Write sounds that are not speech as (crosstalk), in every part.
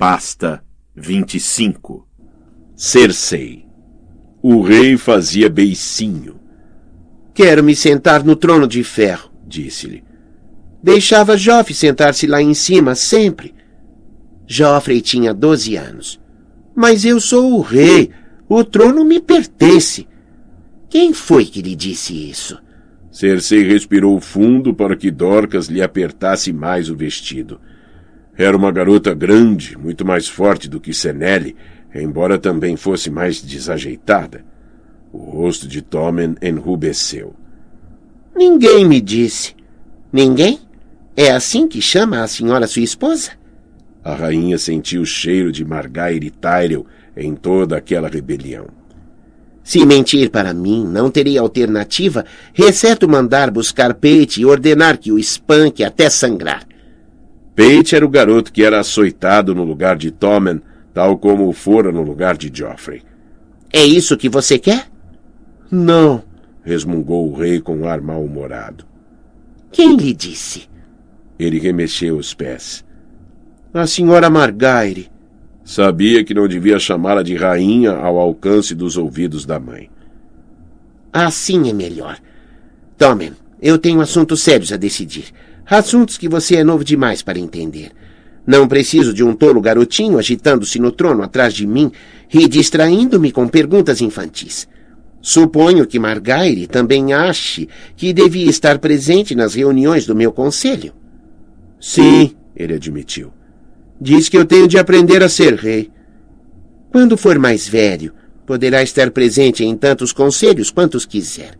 Pasta 25 Cersei O rei fazia beicinho. Quero me sentar no trono de ferro, disse-lhe. Deixava Joffrey sentar-se lá em cima sempre. Joffrey tinha doze anos. Mas eu sou o rei. O trono me pertence. Quem foi que lhe disse isso? Cersei respirou fundo para que Dorcas lhe apertasse mais o vestido. Era uma garota grande, muito mais forte do que Senelle, embora também fosse mais desajeitada. O rosto de Tommen enrubesceu. Ninguém me disse. Ninguém? É assim que chama a senhora sua esposa? A rainha sentiu o cheiro de Margaire Tyrell em toda aquela rebelião. Se mentir para mim, não teria alternativa, exceto mandar buscar Pete e ordenar que o espanque até sangrar. Pate era o garoto que era açoitado no lugar de Tommen, tal como o fora no lugar de Joffrey. É isso que você quer? Não, resmungou o rei com um ar mal-humorado. Quem lhe disse? Ele remexeu os pés. A senhora Margaire. Sabia que não devia chamá-la de rainha ao alcance dos ouvidos da mãe. Assim é melhor. Tomem, eu tenho assuntos sérios a decidir. Assuntos que você é novo demais para entender. Não preciso de um tolo garotinho agitando-se no trono atrás de mim e distraindo-me com perguntas infantis. Suponho que Margaire também ache que devia estar presente nas reuniões do meu conselho. Sim, ele admitiu. Diz que eu tenho de aprender a ser rei. Quando for mais velho, poderá estar presente em tantos conselhos quantos quiser.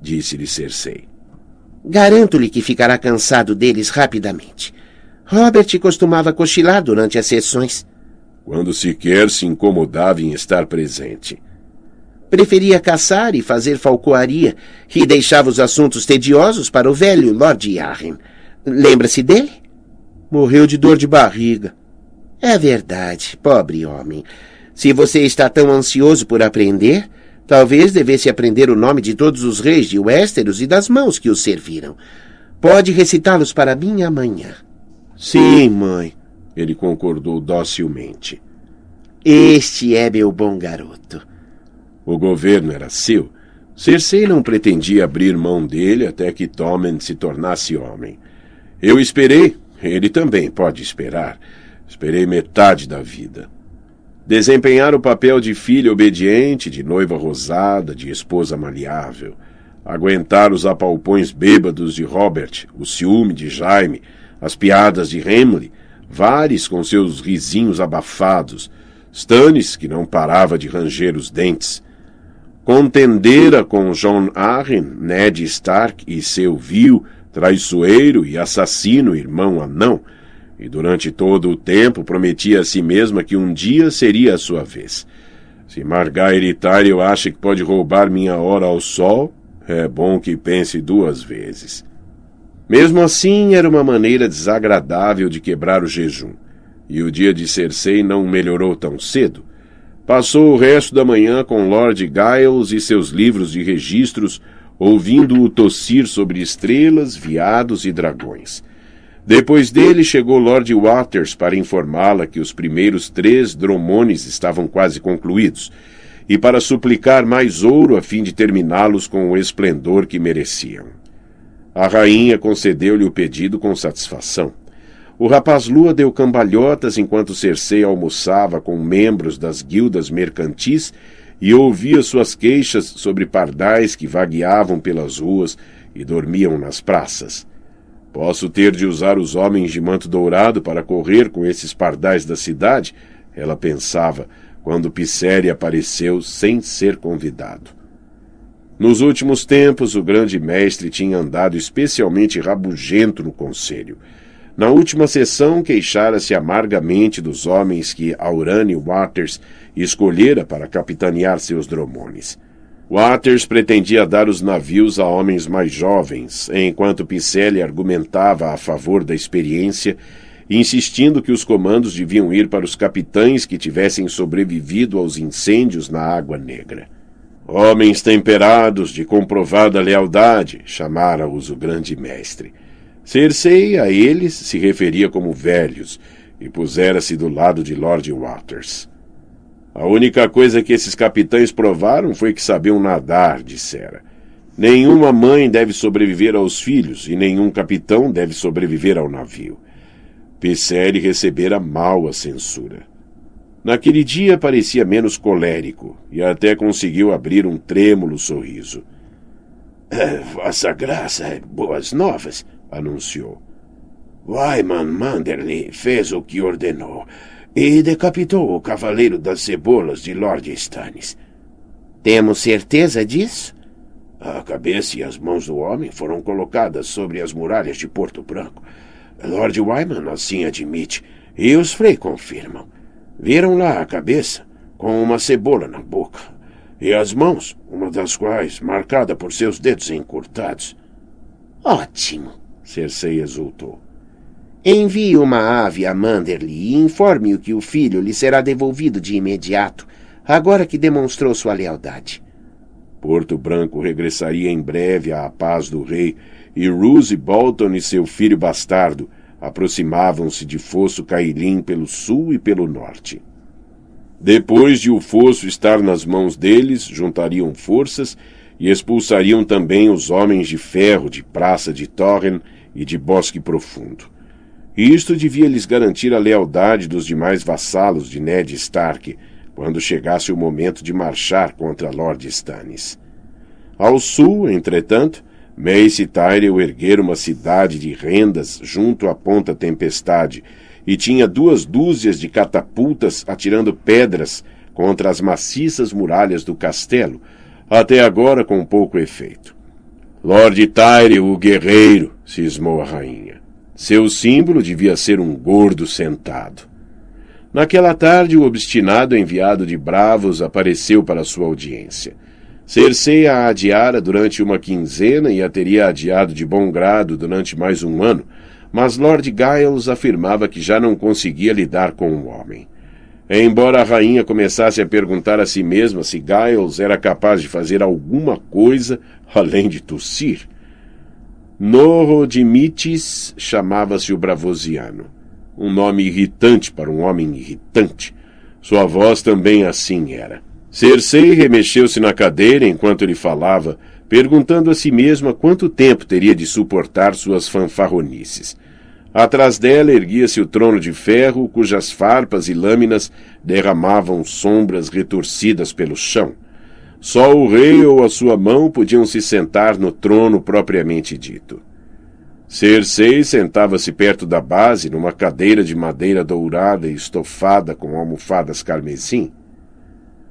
Disse-lhe Cersei. Garanto-lhe que ficará cansado deles rapidamente. Robert costumava cochilar durante as sessões. Quando sequer se incomodava em estar presente. Preferia caçar e fazer falcoaria, e deixava os assuntos tediosos para o velho Lord Yarren. Lembra-se dele? Morreu de dor de barriga. É verdade, pobre homem. Se você está tão ansioso por aprender, talvez devesse aprender o nome de todos os reis de Westeros e das mãos que os serviram. Pode recitá-los para mim amanhã. Sim, mãe, ele concordou docilmente. Este é meu bom garoto. O governo era seu. Cersei não pretendia abrir mão dele até que Tommen se tornasse homem. Eu esperei, ele também pode esperar. Esperei metade da vida. Desempenhar o papel de filha obediente, de noiva rosada, de esposa maleável. Aguentar os apalpões bêbados de Robert, o ciúme de Jaime, as piadas de Hamley, Vares com seus risinhos abafados, Stannis, que não parava de ranger os dentes. Contendera com John Arryn, Ned Stark e seu vil, traiçoeiro e assassino irmão anão, e durante todo o tempo prometia a si mesma que um dia seria a sua vez. Se Margaire Tyrell acha que pode roubar minha hora ao sol, é bom que pense duas vezes. Mesmo assim, era uma maneira desagradável de quebrar o jejum. E o dia de Cersei não melhorou tão cedo. Passou o resto da manhã com Lord Giles e seus livros de registros ouvindo-o tossir sobre estrelas, viados e dragões. Depois dele chegou Lord Waters para informá-la que os primeiros três dromones estavam quase concluídos, e para suplicar mais ouro a fim de terminá-los com o esplendor que mereciam. A rainha concedeu-lhe o pedido com satisfação. O rapaz Lua deu cambalhotas enquanto Cersei almoçava com membros das guildas mercantis e ouvia suas queixas sobre pardais que vagueavam pelas ruas e dormiam nas praças. Posso ter de usar os homens de manto dourado para correr com esses pardais da cidade? Ela pensava, quando Pisséria apareceu sem ser convidado. Nos últimos tempos, o grande mestre tinha andado especialmente rabugento no conselho. Na última sessão, queixara-se amargamente dos homens que Aurane Waters escolhera para capitanear seus dromones. Waters pretendia dar os navios a homens mais jovens, enquanto Picelli argumentava a favor da experiência, insistindo que os comandos deviam ir para os capitães que tivessem sobrevivido aos incêndios na Água Negra. Homens temperados, de comprovada lealdade, chamara-os o grande mestre. Cersei a eles se referia como velhos, e pusera-se do lado de Lord Waters. A única coisa que esses capitães provaram foi que sabiam nadar, dissera. Nenhuma mãe deve sobreviver aos filhos e nenhum capitão deve sobreviver ao navio. Pisselli recebera mal a censura. Naquele dia parecia menos colérico e até conseguiu abrir um trêmulo sorriso. É, vossa Graça, boas novas, anunciou. Wyman Manderley fez o que ordenou e decapitou o Cavaleiro das Cebolas de Lord Stannis. Temos certeza disso? A cabeça e as mãos do homem foram colocadas sobre as muralhas de Porto Branco. Lord Wyman assim admite, e os Frey confirmam. Viram lá a cabeça, com uma cebola na boca, e as mãos, uma das quais marcada por seus dedos encurtados. Ótimo, Cersei exultou. Envie uma ave a Manderly e informe-o que o filho lhe será devolvido de imediato, agora que demonstrou sua lealdade. Porto Branco regressaria em breve à paz do rei, e Roose Bolton e seu filho bastardo aproximavam-se de Fosso Cailin pelo sul e pelo norte. Depois de o fosso estar nas mãos deles, juntariam forças e expulsariam também os homens de ferro de Praça de Torren e de Bosque Profundo. Isto devia lhes garantir a lealdade dos demais vassalos de Ned Stark quando chegasse o momento de marchar contra Lord Stannis. Ao sul, entretanto, Mace e Tyrell ergueram uma cidade de rendas junto à Ponta Tempestade e tinha duas dúzias de catapultas atirando pedras contra as maciças muralhas do castelo, até agora com pouco efeito. Lord Tyrell, o guerreiro, cismou a rainha. Seu símbolo devia ser um gordo sentado. Naquela tarde, o obstinado enviado de Bravos apareceu para sua audiência. Cersei a adiara durante uma quinzena e a teria adiado de bom grado durante mais um ano, mas Lord Giles afirmava que já não conseguia lidar com o homem. Embora a rainha começasse a perguntar a si mesma se Giles era capaz de fazer alguma coisa além de tossir, Norro Dimitis chamava-se o Bravosiano. Um nome irritante para um homem irritante. Sua voz também assim era. Cersei remexeu-se na cadeira enquanto ele falava, perguntando a si mesma quanto tempo teria de suportar suas fanfarronices. Atrás dela erguia-se o trono de ferro, cujas farpas e lâminas derramavam sombras retorcidas pelo chão. Só o rei ou a sua mão podiam se sentar no trono propriamente dito. Cersei sentava-se perto da base, numa cadeira de madeira dourada e estofada com almofadas carmesim.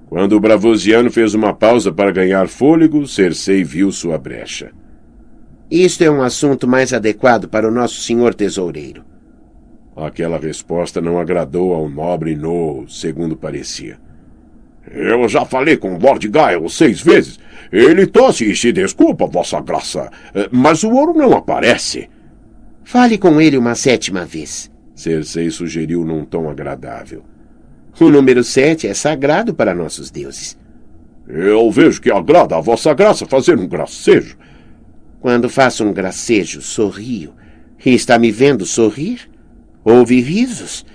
Quando o Bravosiano fez uma pausa para ganhar fôlego, Cersei viu sua brecha. Isto é um assunto mais adequado para o nosso senhor tesoureiro. Aquela resposta não agradou ao nobre No, segundo parecia. Eu já falei com Lord Giles seis vezes. Ele tosse e se desculpa, Vossa Graça, mas o ouro não aparece. Fale com ele uma sétima vez. Cersei sugeriu num tom agradável. O número sete é sagrado para nossos deuses. Eu vejo que agrada a Vossa Graça fazer um gracejo. Quando faço um gracejo, sorrio. E está me vendo sorrir? Ouve risos?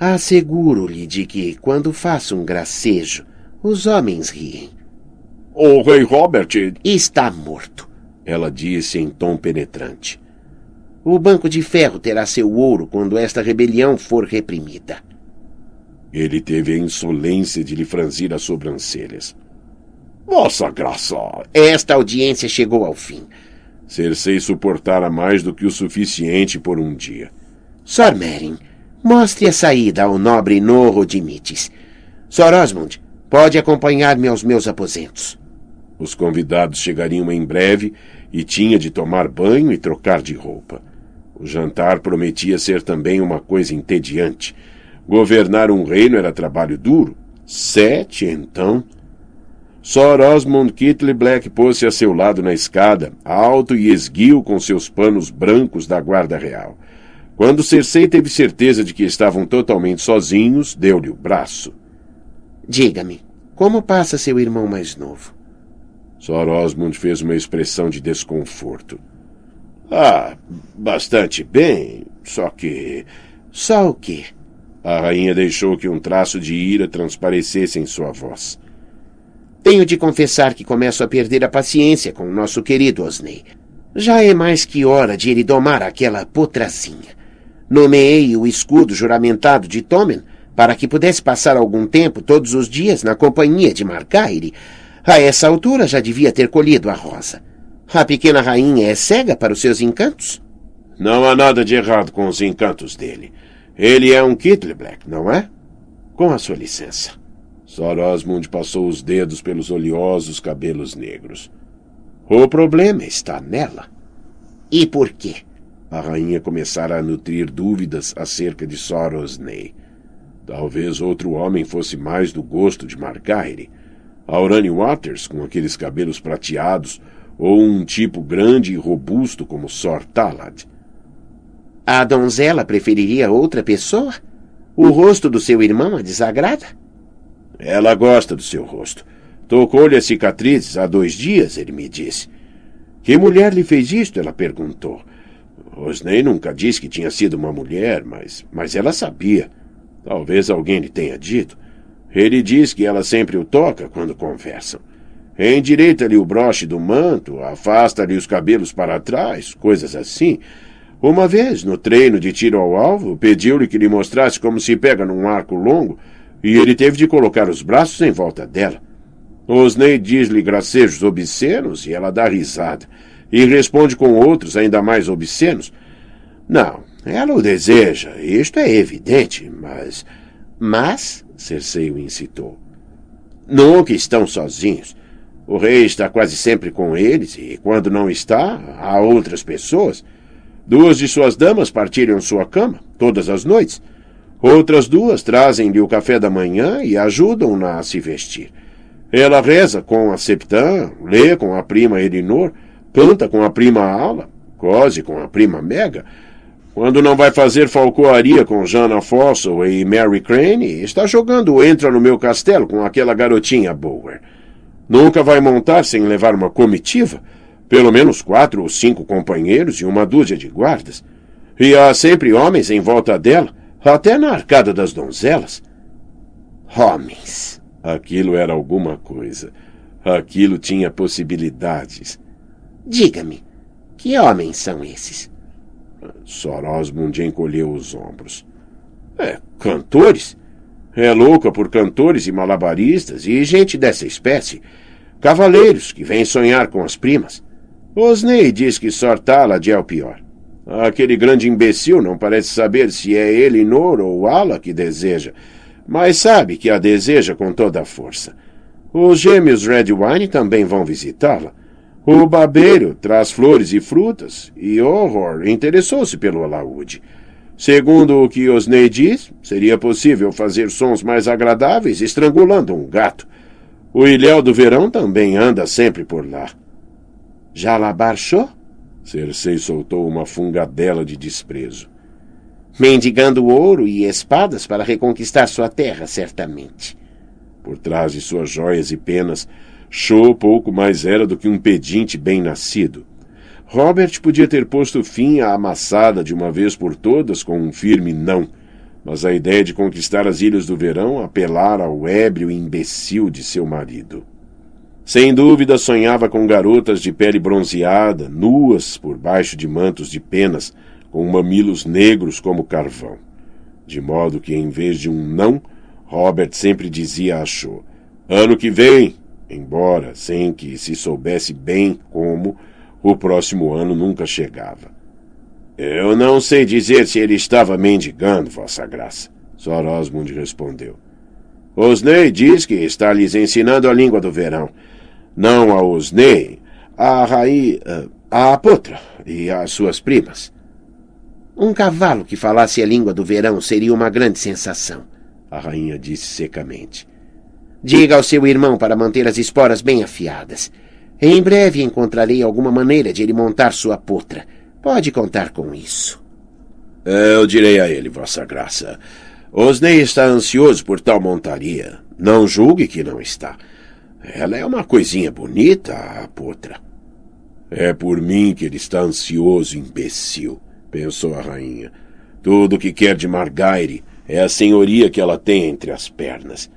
Asseguro-lhe de que, quando faço um gracejo, os homens riem. O rei Robert está morto, ela disse em tom penetrante. O Banco de Ferro terá seu ouro quando esta rebelião for reprimida. Ele teve a insolência de lhe franzir as sobrancelhas. Vossa Graça! Esta audiência chegou ao fim. Cersei suportara mais do que o suficiente por um dia. Sor Merin, mostre a saída ao nobre Norro de Mites. Sor Osmond, Pode acompanhar-me aos meus aposentos. Os convidados chegariam em breve e tinha de tomar banho e trocar de roupa. O jantar prometia ser também uma coisa entediante. Governar um reino era trabalho duro. Sete, então. Sor Osmond Kitley Black pôs-se a seu lado na escada, alto e esguio com seus panos brancos da guarda real. Quando Cersei teve certeza de que estavam totalmente sozinhos, deu-lhe o braço. Diga-me, como passa seu irmão mais novo? Sor Osmond fez uma expressão de desconforto. Ah, bastante bem, só que. Só o quê? A rainha deixou que um traço de ira transparecesse em sua voz. Tenho de confessar que começo a perder a paciência com o nosso querido Osney. Já é mais que hora de ele domar aquela potrazinha. Nomeei o escudo juramentado de Tomen para que pudesse passar algum tempo todos os dias na companhia de Margaire. A essa altura já devia ter colhido a rosa. A pequena rainha é cega para os seus encantos? Não há nada de errado com os encantos dele. Ele é um Kittleblack, não é? Com a sua licença. Sor Osmond passou os dedos pelos oleosos cabelos negros. O problema está nela. E por quê? A rainha começara a nutrir dúvidas acerca de Sor Osney. Talvez outro homem fosse mais do gosto de Margaire. Aurane Waters, com aqueles cabelos prateados, ou um tipo grande e robusto como Sor Talad. A donzela preferiria outra pessoa? O rosto do seu irmão a desagrada? Ela gosta do seu rosto. Tocou-lhe as cicatrizes há dois dias, ele me disse. Que mulher lhe fez isto? Ela perguntou. Osney nunca disse que tinha sido uma mulher, mas, mas ela sabia. Talvez alguém lhe tenha dito. Ele diz que ela sempre o toca quando conversam. Endireita-lhe o broche do manto, afasta-lhe os cabelos para trás, coisas assim. Uma vez, no treino de tiro ao alvo, pediu-lhe que lhe mostrasse como se pega num arco longo, e ele teve de colocar os braços em volta dela. Osney diz-lhe gracejos obscenos e ela dá risada, e responde com outros ainda mais obscenos. Não, ela o deseja, isto é evidente, mas. Mas? Cersei o incitou. Nunca estão sozinhos. O rei está quase sempre com eles, e quando não está, há outras pessoas. Duas de suas damas partilham sua cama, todas as noites. Outras duas trazem-lhe o café da manhã e ajudam-na a se vestir. Ela reza com a Septã, lê com a prima Elinor, canta com a prima Ala, cose com a prima Mega. Quando não vai fazer falcoaria com Jana Fossil e Mary Crane, está jogando Entra no Meu Castelo com aquela garotinha Bower. Nunca vai montar sem levar uma comitiva? pelo menos quatro ou cinco companheiros e uma dúzia de guardas. E há sempre homens em volta dela, até na arcada das donzelas. Homens. Aquilo era alguma coisa. Aquilo tinha possibilidades. Diga-me, que homens são esses? Sor Osmond encolheu os ombros. É, cantores. É louca por cantores e malabaristas e gente dessa espécie. Cavaleiros que vêm sonhar com as primas. Osney diz que Sortalad é o pior. Aquele grande imbecil não parece saber se é Elinor ou Ala que deseja, mas sabe que a deseja com toda a força. Os gêmeos Redwine também vão visitá-la. O barbeiro traz flores e frutas, e Horror interessou-se pelo alaúde. Segundo o que Osney diz, seria possível fazer sons mais agradáveis estrangulando um gato. O ilhéu do verão também anda sempre por lá. Já lá baixou? Cersei soltou uma fungadela de desprezo. Mendigando ouro e espadas para reconquistar sua terra, certamente. Por trás de suas joias e penas, Shaw pouco mais era do que um pedinte bem-nascido. Robert podia ter posto fim à amassada de uma vez por todas com um firme não, mas a ideia de conquistar as Ilhas do Verão apelara ao ébrio imbecil de seu marido. Sem dúvida sonhava com garotas de pele bronzeada, nuas por baixo de mantos de penas, com mamilos negros como carvão. De modo que, em vez de um não, Robert sempre dizia a Cho, ano que vem, embora sem que se soubesse bem como, o próximo ano nunca chegava. Eu não sei dizer se ele estava mendigando, Vossa Graça, Sor Osmond respondeu. Osney diz que está lhes ensinando a língua do verão, não a Osney, a rainha, a Potra e as suas primas. Um cavalo que falasse a língua do verão seria uma grande sensação, a rainha disse secamente. Diga ao seu irmão para manter as esporas bem afiadas. Em breve encontrarei alguma maneira de ele montar sua potra. Pode contar com isso. Eu direi a ele, Vossa Graça. Osney está ansioso por tal montaria. Não julgue que não está. Ela é uma coisinha bonita, a potra. É por mim que ele está ansioso, imbecil, pensou a rainha. Tudo o que quer de Margaire é a senhoria que ela tem entre as pernas.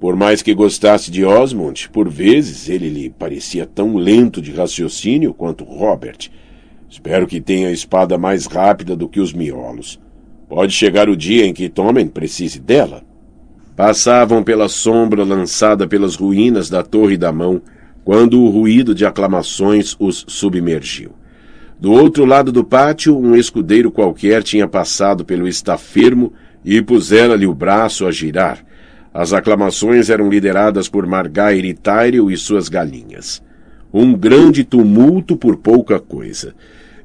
Por mais que gostasse de Osmond, por vezes ele lhe parecia tão lento de raciocínio quanto Robert. Espero que tenha a espada mais rápida do que os miolos. Pode chegar o dia em que Tommen precise dela. Passavam pela sombra lançada pelas ruínas da Torre da Mão, quando o ruído de aclamações os submergiu. Do outro lado do pátio, um escudeiro qualquer tinha passado pelo estafermo e pusera-lhe o braço a girar, as aclamações eram lideradas por Margaire Tyrell e suas galinhas. Um grande tumulto por pouca coisa.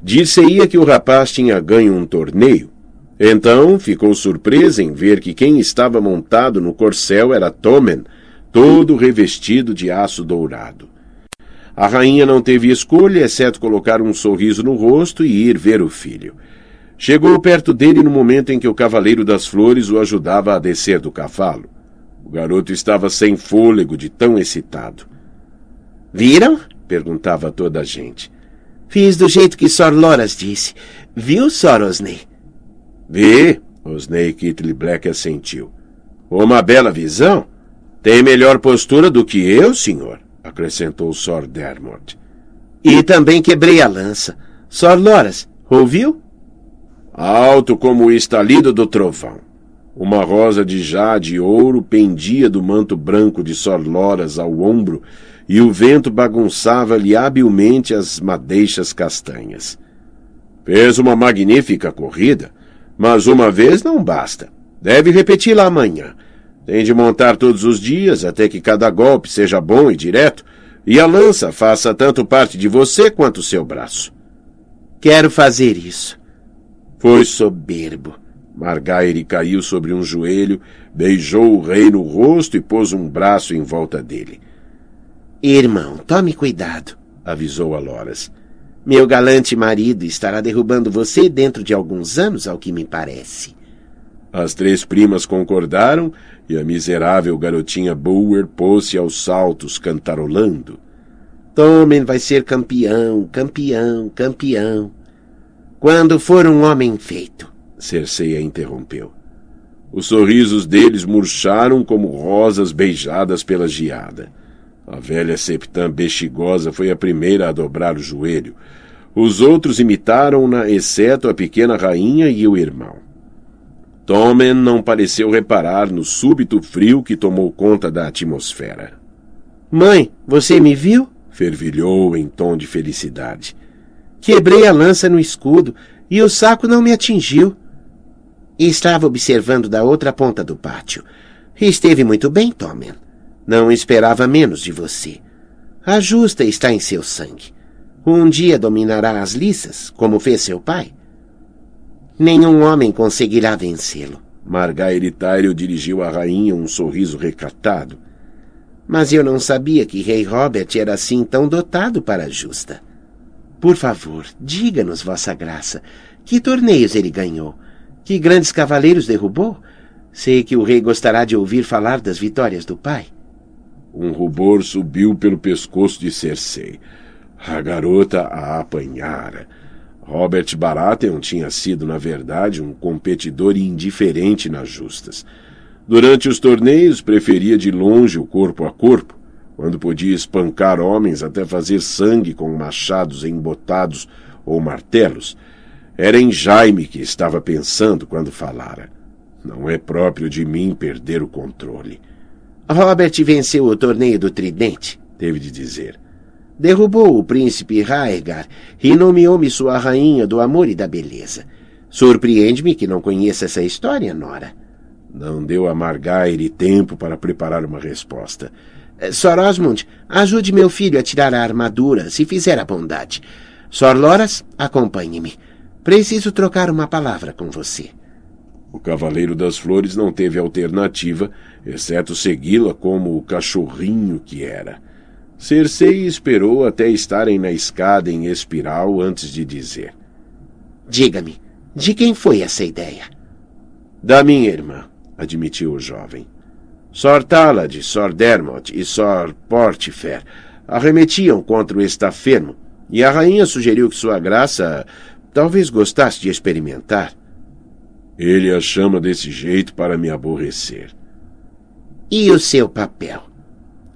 Disse-ia que o rapaz tinha ganho um torneio. Então ficou surpresa em ver que quem estava montado no corcel era Tommen, todo revestido de aço dourado. A rainha não teve escolha, exceto colocar um sorriso no rosto e ir ver o filho. Chegou perto dele no momento em que o Cavaleiro das Flores o ajudava a descer do cavalo. O garoto estava sem fôlego de tão excitado. Viram? perguntava toda a gente. Fiz do jeito que Sor Loras disse. Viu, Sor Osney? Vi, Osney Kittley Black assentiu. Uma bela visão. Tem melhor postura do que eu, senhor, acrescentou Sor Dermot. E também quebrei a lança. Sor Loras, ouviu? Alto como o estalido do trovão. Uma rosa de jade e ouro pendia do manto branco de Sorloras ao ombro, e o vento bagunçava-lhe habilmente as madeixas castanhas. Fez uma magnífica corrida, mas uma vez não basta. Deve repeti-la amanhã. Tem de montar todos os dias até que cada golpe seja bom e direto, e a lança faça tanto parte de você quanto seu braço. Quero fazer isso. Foi soberbo. Margaire caiu sobre um joelho, beijou o rei no rosto e pôs um braço em volta dele. Irmão, tome cuidado, avisou a Loras. Meu galante marido estará derrubando você dentro de alguns anos, ao que me parece. As três primas concordaram e a miserável garotinha Bower pôs-se aos saltos, cantarolando. Tommen vai ser campeão, campeão, campeão. Quando for um homem feito. Cersei a interrompeu. Os sorrisos deles murcharam como rosas beijadas pela geada. A velha septã bexigosa foi a primeira a dobrar o joelho. Os outros imitaram-na, exceto a pequena rainha e o irmão. Tommen não pareceu reparar no súbito frio que tomou conta da atmosfera. Mãe, você me viu? fervilhou em tom de felicidade. Quebrei a lança no escudo e o saco não me atingiu e estava observando da outra ponta do pátio. Esteve muito bem, Tommen. Não esperava menos de você. A justa está em seu sangue. Um dia dominará as liças, como fez seu pai. Nenhum homem conseguirá vencê-lo. Margaire Tyrell dirigiu à rainha um sorriso recatado. Mas eu não sabia que Rei Robert era assim tão dotado para a justa. Por favor, diga-nos, Vossa Graça, que torneios ele ganhou? Que grandes cavaleiros derrubou? Sei que o rei gostará de ouvir falar das vitórias do pai. Um rubor subiu pelo pescoço de Cersei. A garota a apanhara. Robert Baratheon tinha sido, na verdade, um competidor indiferente nas justas. Durante os torneios, preferia de longe o corpo a corpo, quando podia espancar homens até fazer sangue com machados embotados ou martelos. Era em Jaime que estava pensando quando falara. Não é próprio de mim perder o controle. Robert venceu o torneio do Tridente, teve de dizer. Derrubou o príncipe Raegar e nomeou-me sua rainha do amor e da beleza. Surpreende-me que não conheça essa história, Nora. Não deu a Margaire tempo para preparar uma resposta. Sor Osmond, ajude meu filho a tirar a armadura, se fizer a bondade. Sor Loras, acompanhe-me. Preciso trocar uma palavra com você. O Cavaleiro das Flores não teve alternativa, exceto segui-la como o cachorrinho que era. Cersei esperou até estarem na escada em espiral antes de dizer: Diga-me, de quem foi essa ideia? Da minha irmã, admitiu o jovem. Sor Talad, Sor Dermot e Sor Portifer arremetiam contra o estafermo, e a rainha sugeriu que sua graça Talvez gostasse de experimentar. Ele a chama desse jeito para me aborrecer. E o seu papel?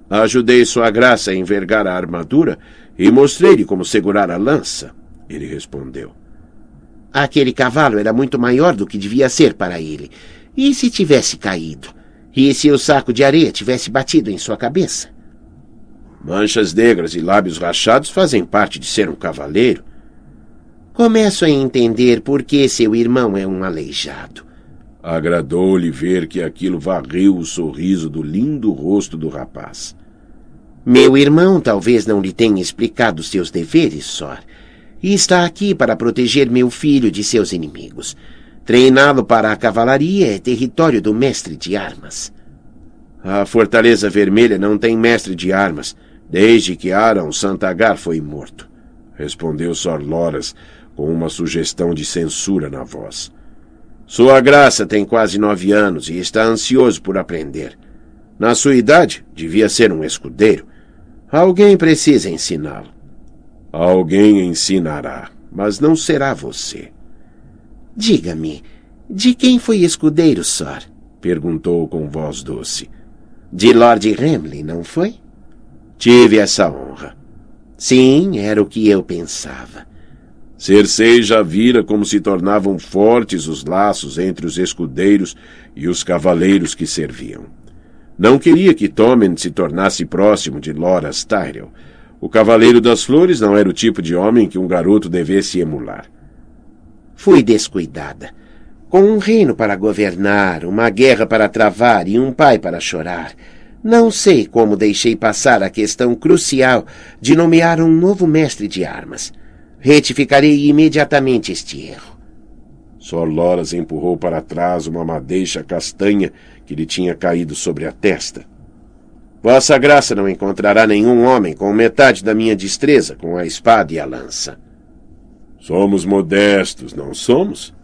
Ajudei Sua Graça a envergar a armadura e mostrei-lhe como segurar a lança, ele respondeu. Aquele cavalo era muito maior do que devia ser para ele. E se tivesse caído? E se o saco de areia tivesse batido em sua cabeça? Manchas negras e lábios rachados fazem parte de ser um cavaleiro. Começo a entender por que seu irmão é um aleijado. Agradou-lhe ver que aquilo varreu o sorriso do lindo rosto do rapaz. Meu irmão talvez não lhe tenha explicado seus deveres, Sor, e está aqui para proteger meu filho de seus inimigos. Treiná-lo para a cavalaria é território do mestre de armas. A Fortaleza Vermelha não tem mestre de armas, desde que Aaron Santagar foi morto, respondeu Sor Loras com uma sugestão de censura na voz. Sua Graça tem quase nove anos e está ansioso por aprender. Na sua idade, devia ser um escudeiro. Alguém precisa ensiná-lo. Alguém ensinará, mas não será você. Diga-me, de quem foi escudeiro, Sor? perguntou com voz doce. De Lord Remley, não foi? Tive essa honra. Sim, era o que eu pensava. Cersei já vira como se tornavam fortes os laços entre os escudeiros e os cavaleiros que serviam. Não queria que Tommen se tornasse próximo de Loras Tyrell. O Cavaleiro das Flores não era o tipo de homem que um garoto devesse emular. Fui descuidada. Com um reino para governar, uma guerra para travar e um pai para chorar, não sei como deixei passar a questão crucial de nomear um novo mestre de armas. Retificarei imediatamente este erro. Sor Loras empurrou para trás uma madeixa castanha que lhe tinha caído sobre a testa. Vossa Graça não encontrará nenhum homem com metade da minha destreza com a espada e a lança. Somos modestos, não somos?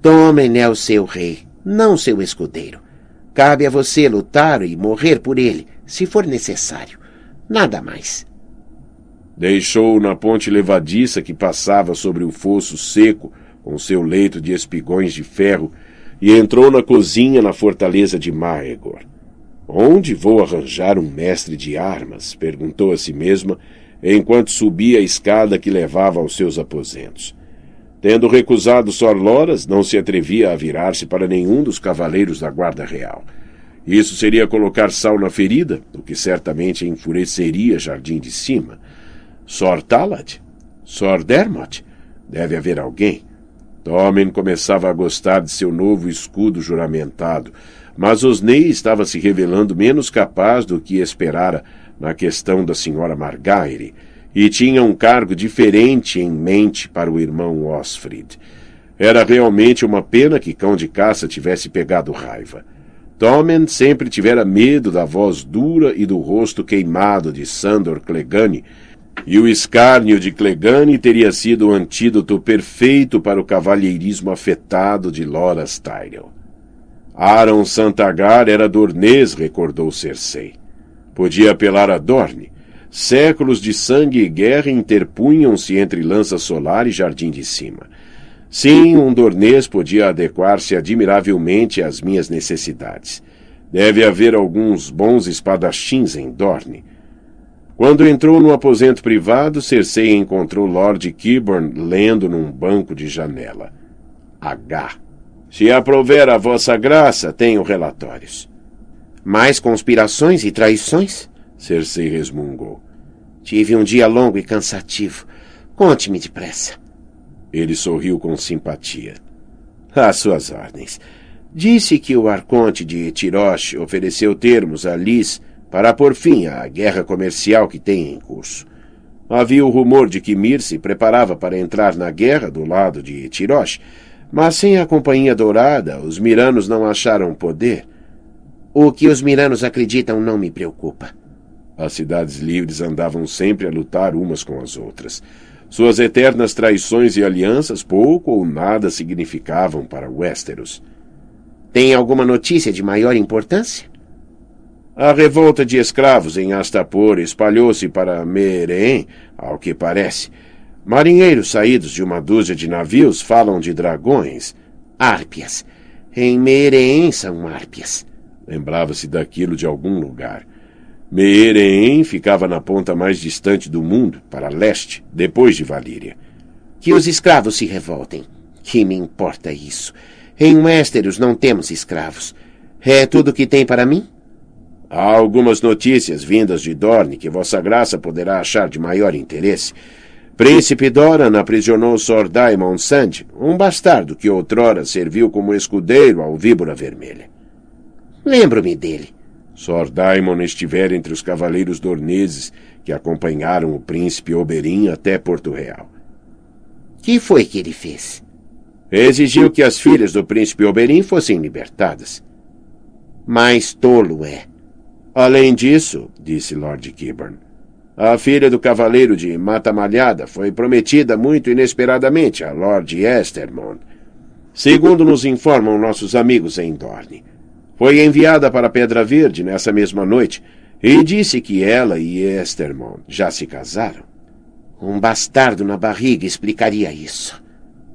Tomem é o seu rei, não seu escudeiro. Cabe a você lutar e morrer por ele, se for necessário. Nada mais. Deixou na ponte levadiça que passava sobre o fosso seco, com seu leito de espigões de ferro, e entrou na cozinha na fortaleza de Maegor. Onde vou arranjar um mestre de armas? perguntou a si mesma, enquanto subia a escada que levava aos seus aposentos. Tendo recusado Sor Loras, não se atrevia a virar-se para nenhum dos cavaleiros da Guarda Real. Isso seria colocar sal na ferida, o que certamente enfureceria Jardim de Cima. Sor Talad? Sor Dermot? Deve haver alguém. Tommen começava a gostar de seu novo escudo juramentado, mas Osney estava se revelando menos capaz do que esperara na questão da senhora Margaire, e tinha um cargo diferente em mente para o irmão Osfrid. Era realmente uma pena que cão de caça tivesse pegado raiva. Tommen sempre tivera medo da voz dura e do rosto queimado de Sandor Clegane, e o escárnio de Clegane teria sido o antídoto perfeito para o cavalheirismo afetado de Loras Tyrell. Aaron Santagar era dornês, recordou Cersei. Podia apelar a Dorne. Séculos de sangue e guerra interpunham-se entre Lança Solar e Jardim de Cima. Sim, um dornês podia adequar-se admiravelmente às minhas necessidades. Deve haver alguns bons espadachins em Dorne. Quando entrou no aposento privado, Cersei encontrou Lord Kiburn lendo num banco de janela. H. Se aprover a vossa graça, tenho relatórios. Mais conspirações e traições? Cersei resmungou. Tive um dia longo e cansativo. Conte-me depressa. Ele sorriu com simpatia. Às suas ordens. Disse que o arconte de Tirosh ofereceu termos a Liz para pôr fim à guerra comercial que tem em curso. Havia o rumor de que Mir se preparava para entrar na guerra do lado de Tirosh, mas sem a Companhia Dourada, os miranos não acharam poder. O que os miranos acreditam não me preocupa. As cidades livres andavam sempre a lutar umas com as outras. Suas eternas traições e alianças pouco ou nada significavam para Westeros. Tem alguma notícia de maior importância? A revolta de escravos em Astapor espalhou-se para Meereen, ao que parece. Marinheiros saídos de uma dúzia de navios falam de dragões. Árpias. Em Meereen são árpias. Lembrava-se daquilo de algum lugar. Meereen ficava na ponta mais distante do mundo, para leste, depois de Valíria. Que os escravos se revoltem. Que me importa isso? Em Westeros não temos escravos. É tudo o que tem para mim? Há algumas notícias vindas de Dorne que Vossa Graça poderá achar de maior interesse. Príncipe Doran aprisionou Sor Daimon Sand, um bastardo que outrora serviu como escudeiro ao Víbora Vermelha. Lembro-me dele. Sor Daimon estivera entre os cavaleiros dorneses que acompanharam o príncipe Oberyn até Porto Real. Que foi que ele fez? Exigiu que as filhas do príncipe Oberyn fossem libertadas. Mais tolo é. Além disso, disse Lord Kiburn, a filha do cavaleiro de Mata Malhada foi prometida muito inesperadamente a Lord Estermond. Segundo nos informam nossos amigos em Dorne. Foi enviada para Pedra Verde nessa mesma noite e disse que ela e Estermond já se casaram. Um bastardo na barriga explicaria isso.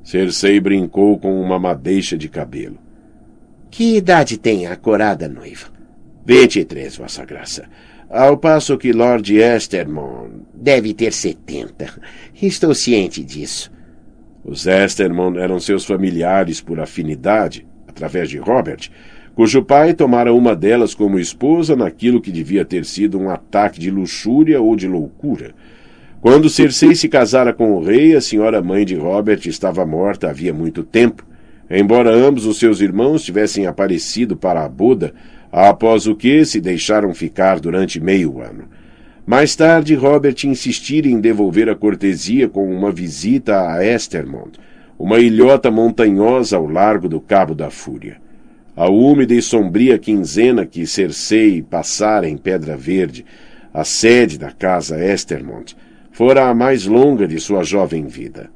Cersei brincou com uma madeixa de cabelo. Que idade tem a corada noiva? Vinte e três, Vossa Graça. Ao passo que Lord Estermond... Deve ter setenta. Estou ciente disso. Os Estermond eram seus familiares por afinidade, através de Robert, cujo pai tomara uma delas como esposa naquilo que devia ter sido um ataque de luxúria ou de loucura. Quando Cersei se casara com o rei, a senhora mãe de Robert estava morta havia muito tempo, embora ambos os seus irmãos tivessem aparecido para a boda, após o que se deixaram ficar durante meio ano. Mais tarde, Robert insistira em devolver a cortesia com uma visita a Estermont, uma ilhota montanhosa ao largo do Cabo da Fúria. A úmida e sombria quinzena que Cersei passara em Pedra Verde, a sede da casa Estermont, fora a mais longa de sua jovem vida.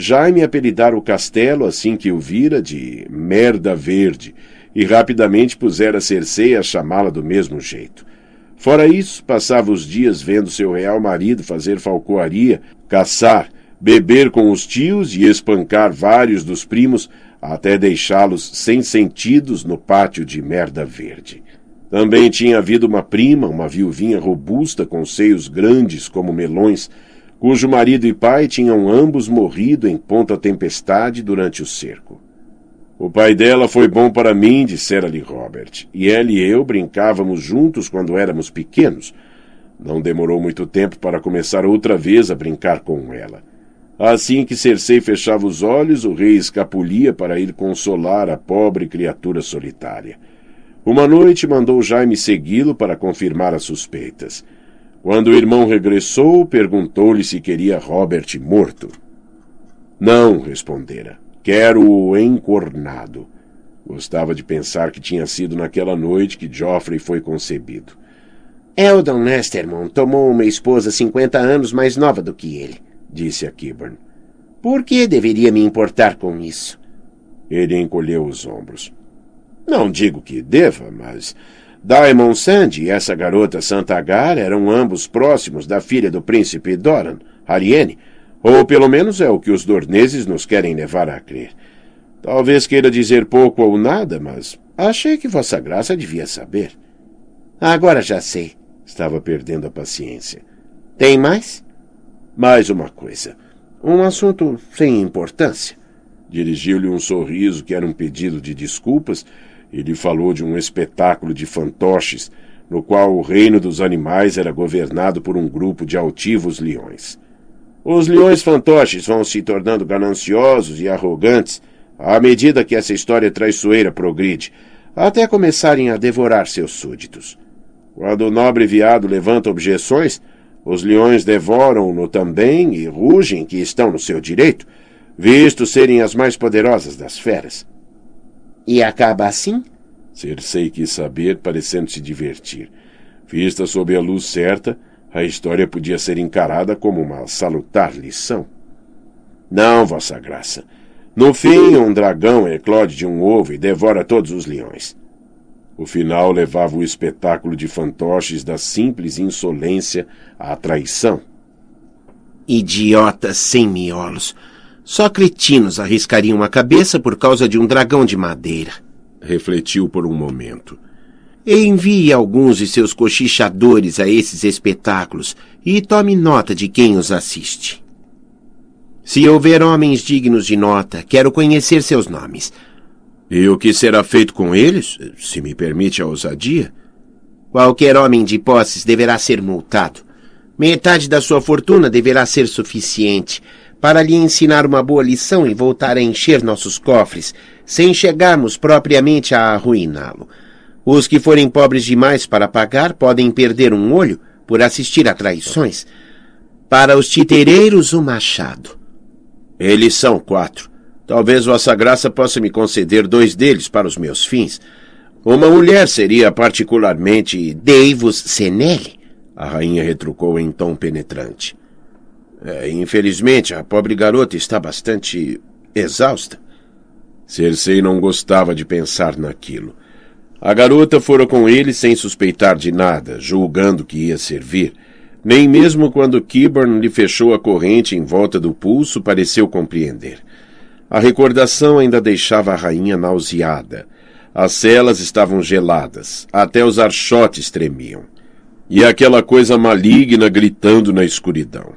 Jaime apelidara o castelo assim que o vira de Merda Verde, e rapidamente pusera Cersei a chamá-la do mesmo jeito. Fora isso, passava os dias vendo seu real marido fazer falcoaria, caçar, beber com os tios e espancar vários dos primos, até deixá-los sem sentidos no pátio de Merda Verde. Também tinha havido uma prima, uma viuvinha robusta com seios grandes como melões, cujo marido e pai tinham ambos morrido em ponta tempestade durante o cerco. O pai dela foi bom para mim, dissera-lhe Robert, e ela e eu brincávamos juntos quando éramos pequenos. Não demorou muito tempo para começar outra vez a brincar com ela. Assim que Cersei fechava os olhos, o rei escapulia para ir consolar a pobre criatura solitária. Uma noite mandou Jaime segui-lo para confirmar as suspeitas. Quando o irmão regressou, perguntou-lhe se queria Robert morto. Não, respondera. Quero-o encornado. Gostava de pensar que tinha sido naquela noite que Joffrey foi concebido. Eldon Nestermon tomou uma esposa cinquenta anos mais nova do que ele, disse a Kiburn. Por que deveria me importar com isso? Ele encolheu os ombros. Não digo que deva, mas Daimon Sand e essa garota Santagar eram ambos próximos da filha do príncipe Doran, Ariene, ou pelo menos é o que os dorneses nos querem levar a crer. Talvez queira dizer pouco ou nada, mas achei que Vossa Graça devia saber. Agora já sei. Estava perdendo a paciência. Tem mais? Mais uma coisa. Um assunto sem importância. Dirigiu-lhe um sorriso que era um pedido de desculpas e lhe falou de um espetáculo de fantoches, no qual o reino dos animais era governado por um grupo de altivos leões. Os leões fantoches vão se tornando gananciosos e arrogantes à medida que essa história traiçoeira progride, até começarem a devorar seus súditos. Quando o nobre viado levanta objeções, os leões devoram-no também e rugem que estão no seu direito, visto serem as mais poderosas das feras. E acaba assim? Cersei quis saber, parecendo se divertir. Vista sob a luz certa, a história podia ser encarada como uma salutar lição. Não, Vossa Graça. No fim, um dragão eclode de um ovo e devora todos os leões. O final levava o espetáculo de fantoches da simples insolência à traição. Idiotas sem miolos. Só cretinos arriscariam a cabeça por causa de um dragão de madeira. Refletiu por um momento. Envie alguns de seus cochichadores a esses espetáculos e tome nota de quem os assiste. Se houver homens dignos de nota, quero conhecer seus nomes. E o que será feito com eles, se me permite a ousadia? Qualquer homem de posses deverá ser multado. Metade da sua fortuna deverá ser suficiente para lhe ensinar uma boa lição e voltar a encher nossos cofres, sem chegarmos propriamente a arruiná-lo. Os que forem pobres demais para pagar podem perder um olho por assistir a traições. Para os titereiros, o machado. Eles são quatro. Talvez Vossa Graça possa me conceder dois deles para os meus fins. Uma mulher seria particularmente Deivos Senelli. A rainha retrucou em tom penetrante. É, infelizmente, a pobre garota está bastante exausta. Cersei não gostava de pensar naquilo. A garota fora com ele sem suspeitar de nada, julgando que ia servir. Nem mesmo quando Kiburn lhe fechou a corrente em volta do pulso pareceu compreender. A recordação ainda deixava a rainha nauseada. As celas estavam geladas, até os archotes tremiam e aquela coisa maligna gritando na escuridão.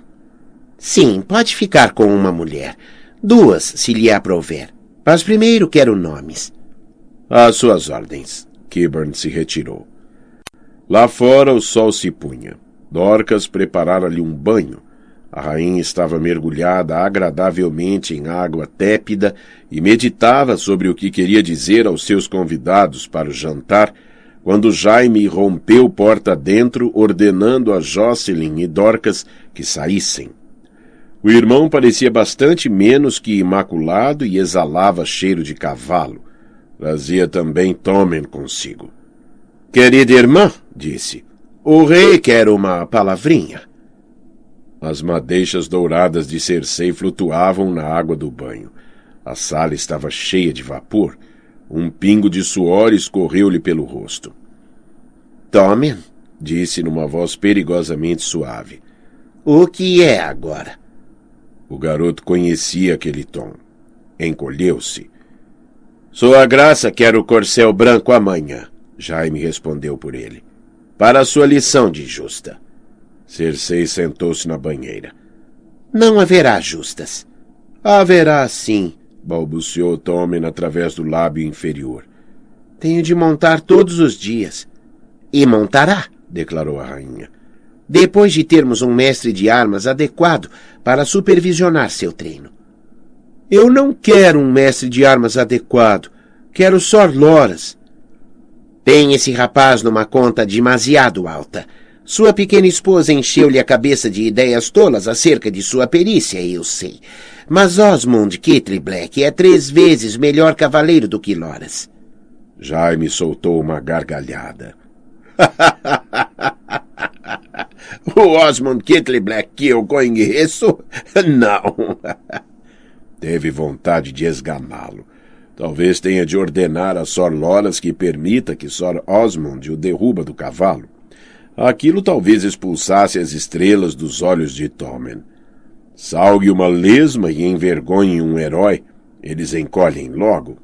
Sim, pode ficar com uma mulher. Duas, se lhe aprouver. Mas primeiro quero nomes. Às suas ordens. Kiburn se retirou. Lá fora o sol se punha. Dorcas preparara-lhe um banho. A rainha estava mergulhada agradavelmente em água tépida e meditava sobre o que queria dizer aos seus convidados para o jantar quando Jaime rompeu porta dentro, ordenando a Jocelyn e Dorcas que saíssem. O irmão parecia bastante menos que imaculado e exalava cheiro de cavalo. Trazia também Tomen consigo. Querida irmã, disse, o rei quer uma palavrinha. As madeixas douradas de Cersei flutuavam na água do banho. A sala estava cheia de vapor um pingo de suor escorreu-lhe pelo rosto. Tome, disse numa voz perigosamente suave. O que é agora? O garoto conhecia aquele tom. Encolheu-se. Sua graça quer o corcel branco amanhã, Jaime respondeu por ele. Para sua lição de justa. Cersei sentou-se na banheira. Não haverá justas. Haverá sim, balbuciou Tommen através do lábio inferior. Tenho de montar todos os dias. E montará, declarou a rainha. Depois de termos um mestre de armas adequado para supervisionar seu treino. Eu não quero um mestre de armas adequado. Quero Sor Loras. Tem esse rapaz numa conta demasiado alta. Sua pequena esposa encheu-lhe a cabeça de ideias tolas acerca de sua perícia, eu sei. Mas Osmond Kittley Black é três vezes melhor cavaleiro do que Loras. Jaime soltou uma gargalhada. (laughs) (laughs) o Osmond Kittley Black que eu conheço? (laughs) Não. (laughs) Teve vontade de esganá-lo. Talvez tenha de ordenar a Sor Loras que permita que Sor Osmond o derruba do cavalo. Aquilo talvez expulsasse as estrelas dos olhos de Tommen. Salgue uma lesma e envergonhe um herói, eles encolhem logo.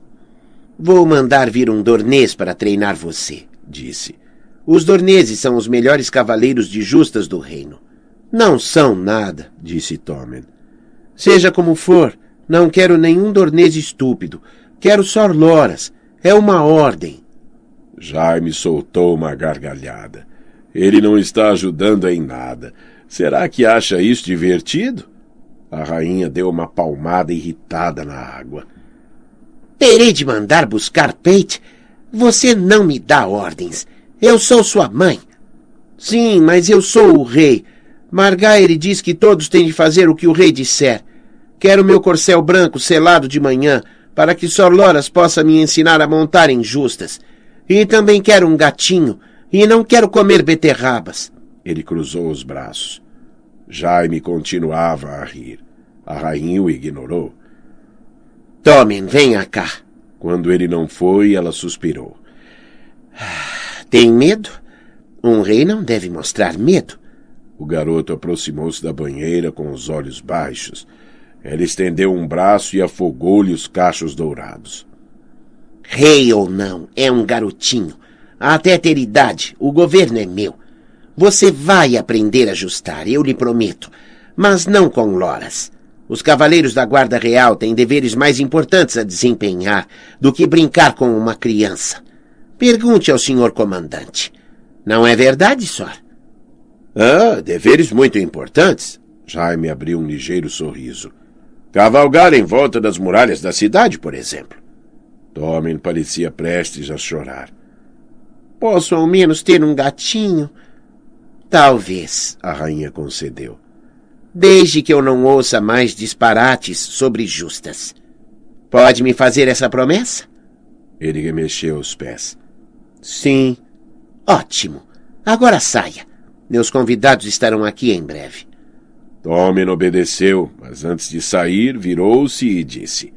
Vou mandar vir um dornês para treinar você, disse. Os dorneses são os melhores cavaleiros de justas do reino. Não são nada, disse Tommen. Seja como for, não quero nenhum dornês estúpido. Quero só loras. É uma ordem. Jaime soltou uma gargalhada. Ele não está ajudando em nada. Será que acha isso divertido? A rainha deu uma palmada irritada na água. Terei de mandar buscar Pate? Você não me dá ordens. Eu sou sua mãe. Sim, mas eu sou o rei. Margaire diz que todos têm de fazer o que o rei disser. Quero meu corcel branco selado de manhã, para que Sor Loras possa me ensinar a montar em justas. E também quero um gatinho, e não quero comer beterrabas. Ele cruzou os braços. Jaime continuava a rir. A rainha o ignorou. Tomem, venha cá. Quando ele não foi, ela suspirou. Tem medo? Um rei não deve mostrar medo. O garoto aproximou-se da banheira com os olhos baixos. Ela estendeu um braço e afogou-lhe os cachos dourados. Rei ou não, é um garotinho. Até ter idade, o governo é meu. Você vai aprender a ajustar, eu lhe prometo. Mas não com loras. Os cavaleiros da Guarda Real têm deveres mais importantes a desempenhar do que brincar com uma criança. Pergunte ao senhor comandante. Não é verdade, Sor? Ah, deveres muito importantes. Jaime abriu um ligeiro sorriso. Cavalgar em volta das muralhas da cidade, por exemplo. Tommen parecia prestes a chorar. Posso ao menos ter um gatinho? Talvez, a rainha concedeu. Desde que eu não ouça mais disparates sobre justas. Pode me fazer essa promessa? Ele remexeu os pés. Sim. Ótimo. Agora saia. Meus convidados estarão aqui em breve. Tommen obedeceu, mas antes de sair, virou-se e disse: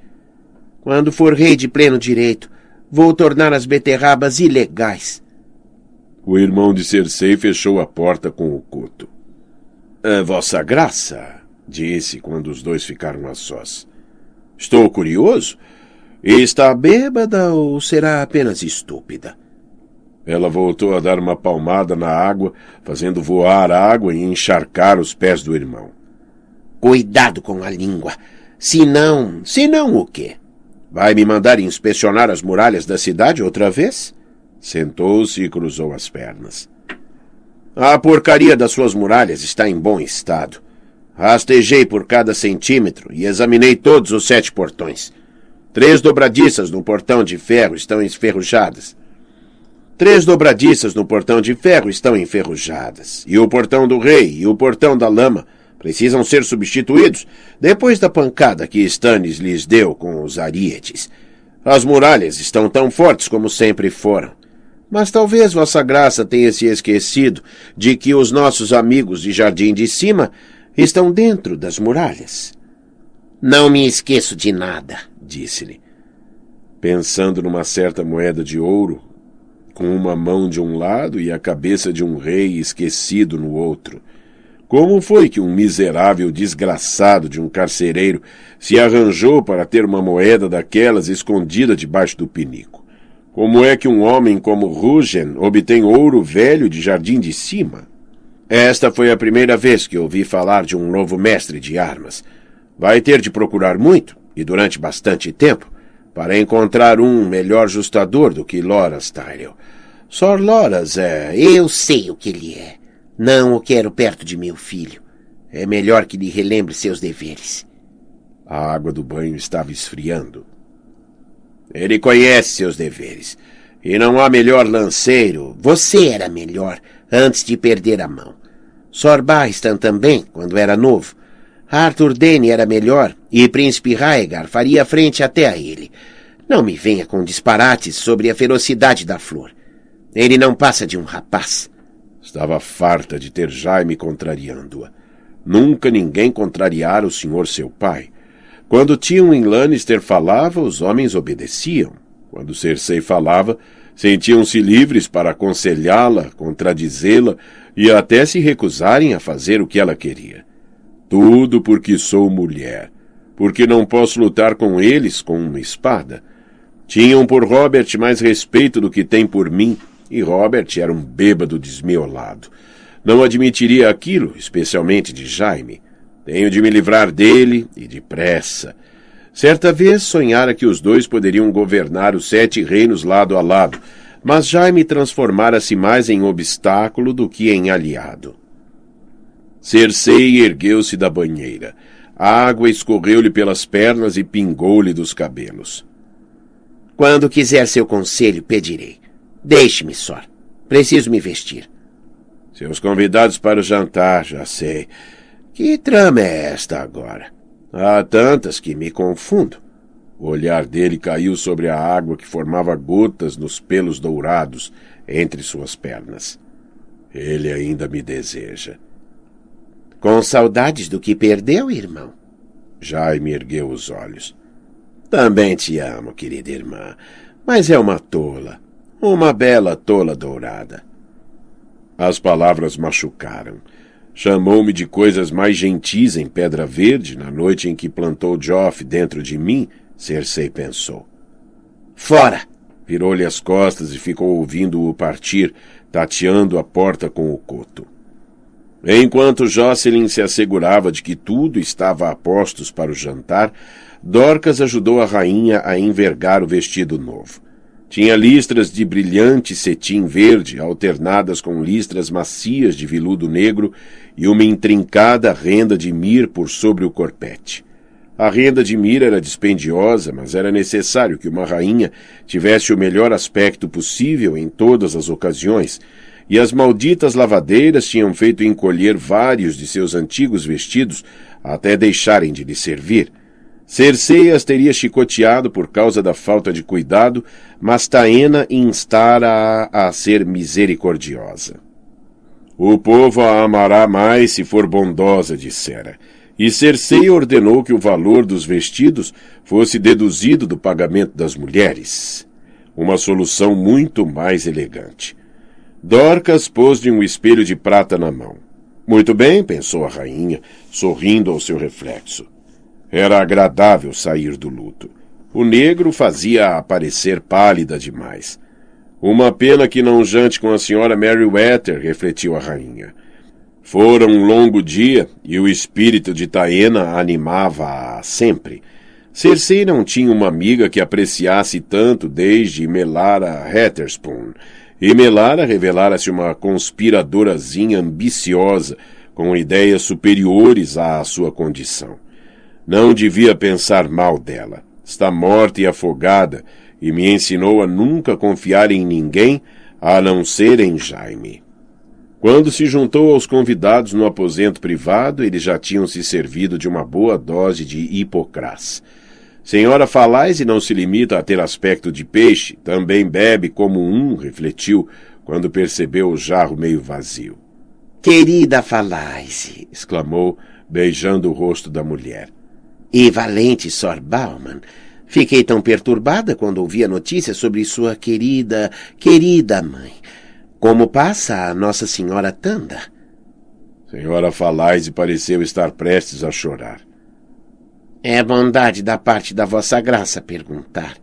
Quando for rei de pleno direito, vou tornar as beterrabas ilegais. O irmão de Cersei fechou a porta com o coto. Ah, Vossa Graça, disse quando os dois ficaram a sós. Estou curioso. Está bêbada ou será apenas estúpida? Ela voltou a dar uma palmada na água, fazendo voar a água e encharcar os pés do irmão. Cuidado com a língua. Se não. Se não o quê? Vai me mandar inspecionar as muralhas da cidade outra vez? Sentou-se e cruzou as pernas. A porcaria das suas muralhas está em bom estado. Rastejei por cada centímetro e examinei todos os sete portões. Três dobradiças no portão de ferro estão enferrujadas. Três dobradiças no portão de ferro estão enferrujadas. E o portão do rei e o portão da lama precisam ser substituídos depois da pancada que Stannis lhes deu com os arietes. As muralhas estão tão fortes como sempre foram. Mas talvez Vossa Graça tenha se esquecido de que os nossos amigos de Jardim de Cima estão dentro das muralhas. Não me esqueço de nada, disse-lhe. Pensando numa certa moeda de ouro, com uma mão de um lado e a cabeça de um rei esquecido no outro. Como foi que um miserável desgraçado de um carcereiro se arranjou para ter uma moeda daquelas escondida debaixo do pinico? Como é que um homem como Rugen obtém ouro velho de jardim de cima? Esta foi a primeira vez que ouvi falar de um novo mestre de armas. Vai ter de procurar muito, e durante bastante tempo, para encontrar um melhor justador do que Loras Tyrell. Sor Loras é. Eu sei o que ele é. Não o quero perto de meu filho. É melhor que lhe relembre seus deveres. A água do banho estava esfriando. Ele conhece seus deveres. E não há melhor lanceiro. Você era melhor antes de perder a mão. Sor Barristan também, quando era novo. Arthur Dane era melhor e Príncipe Raegar faria frente até a ele. Não me venha com disparates sobre a ferocidade da flor. Ele não passa de um rapaz. Estava farta de ter Jaime contrariando-a. Nunca ninguém contrariara o senhor seu pai. Quando Tywin Lannister falava, os homens obedeciam. Quando Cersei falava, sentiam-se livres para aconselhá-la, contradizê-la e até se recusarem a fazer o que ela queria. Tudo porque sou mulher, porque não posso lutar com eles com uma espada. Tinham por Robert mais respeito do que tem por mim, e Robert era um bêbado desmiolado. Não admitiria aquilo, especialmente de Jaime. Tenho de me livrar dele e depressa. Certa vez sonhara que os dois poderiam governar os sete reinos lado a lado, mas Jaime transformara-se mais em obstáculo do que em aliado. Cersei ergueu-se da banheira. A água escorreu-lhe pelas pernas e pingou-lhe dos cabelos. Quando quiser seu conselho, pedirei. Deixe-me só. Preciso me vestir. Seus convidados para o jantar, já sei. Que trama é esta agora? Há tantas que me confundo. O olhar dele caiu sobre a água que formava gotas nos pelos dourados entre suas pernas. Ele ainda me deseja. Com saudades do que perdeu, irmão? Jaime ergueu os olhos. Também te amo, querida irmã, mas é uma tola. Uma bela tola dourada. As palavras machucaram. Chamou-me de coisas mais gentis em Pedra Verde na noite em que plantou Joff dentro de mim, Cersei pensou. Fora! Virou-lhe as costas e ficou ouvindo-o partir, tateando a porta com o coto. Enquanto Jocelyn se assegurava de que tudo estava a postos para o jantar, Dorcas ajudou a rainha a envergar o vestido novo. Tinha listras de brilhante cetim verde, alternadas com listras macias de veludo negro e uma intrincada renda de mir por sobre o corpete. A renda de mir era dispendiosa, mas era necessário que uma rainha tivesse o melhor aspecto possível em todas as ocasiões, e as malditas lavadeiras tinham feito encolher vários de seus antigos vestidos até deixarem de lhe servir. Cersei as teria chicoteado por causa da falta de cuidado, mas Taena instara-a a ser misericordiosa. O povo a amará mais se for bondosa, dissera. E Cersei ordenou que o valor dos vestidos fosse deduzido do pagamento das mulheres. Uma solução muito mais elegante. Dorcas pôs-lhe um espelho de prata na mão. Muito bem, pensou a rainha, sorrindo ao seu reflexo. Era agradável sair do luto. O negro fazia-a parecer pálida demais. Uma pena que não jante com a senhora Meriwether, refletiu a rainha. Fora um longo dia e o espírito de Taena animava-a sempre. Cersei não tinha uma amiga que apreciasse tanto desde Melara Hetherspoon, e Melara revelara-se uma conspiradorazinha ambiciosa, com ideias superiores à sua condição. Não devia pensar mal dela. Está morta e afogada, e me ensinou a nunca confiar em ninguém a não ser em Jaime. Quando se juntou aos convidados no aposento privado, eles já tinham se servido de uma boa dose de hipocrás. Senhora Falaise não se limita a ter aspecto de peixe, também bebe como um, refletiu, quando percebeu o jarro meio vazio. Querida Falaise, exclamou, beijando o rosto da mulher. E valente Sor Bauman. Fiquei tão perturbada quando ouvi a notícia sobre sua querida, querida mãe. Como passa a Nossa Senhora Tanda? Senhora Falaise pareceu estar prestes a chorar. É bondade da parte da vossa graça perguntar.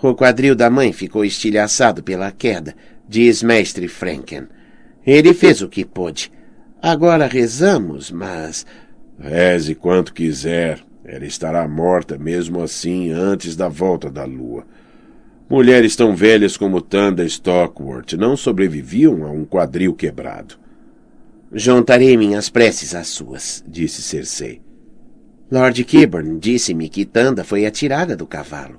O quadril da mãe ficou estilhaçado pela queda, diz mestre Franken. Ele fez o que pôde. Agora rezamos, mas. Reze quanto quiser, ela estará morta mesmo assim antes da volta da lua. Mulheres tão velhas como Tanda Stockworth não sobreviviam a um quadril quebrado. Juntarei minhas preces às suas, disse Cersei. Lord Kiburn disse-me que Tanda foi atirada do cavalo.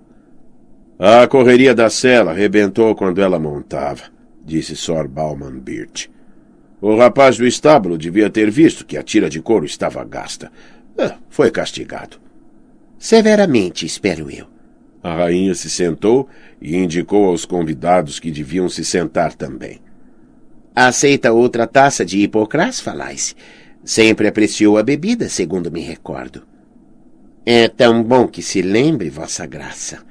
A correria da cela arrebentou quando ela montava, disse Sor Bauman Birch. O rapaz do estábulo devia ter visto que a tira de couro estava gasta. Ah, foi castigado. Severamente, espero eu. A rainha se sentou e indicou aos convidados que deviam se sentar também. Aceita outra taça de hipocrás, falais? Sempre apreciou a bebida, segundo me recordo. É tão bom que se lembre, vossa graça.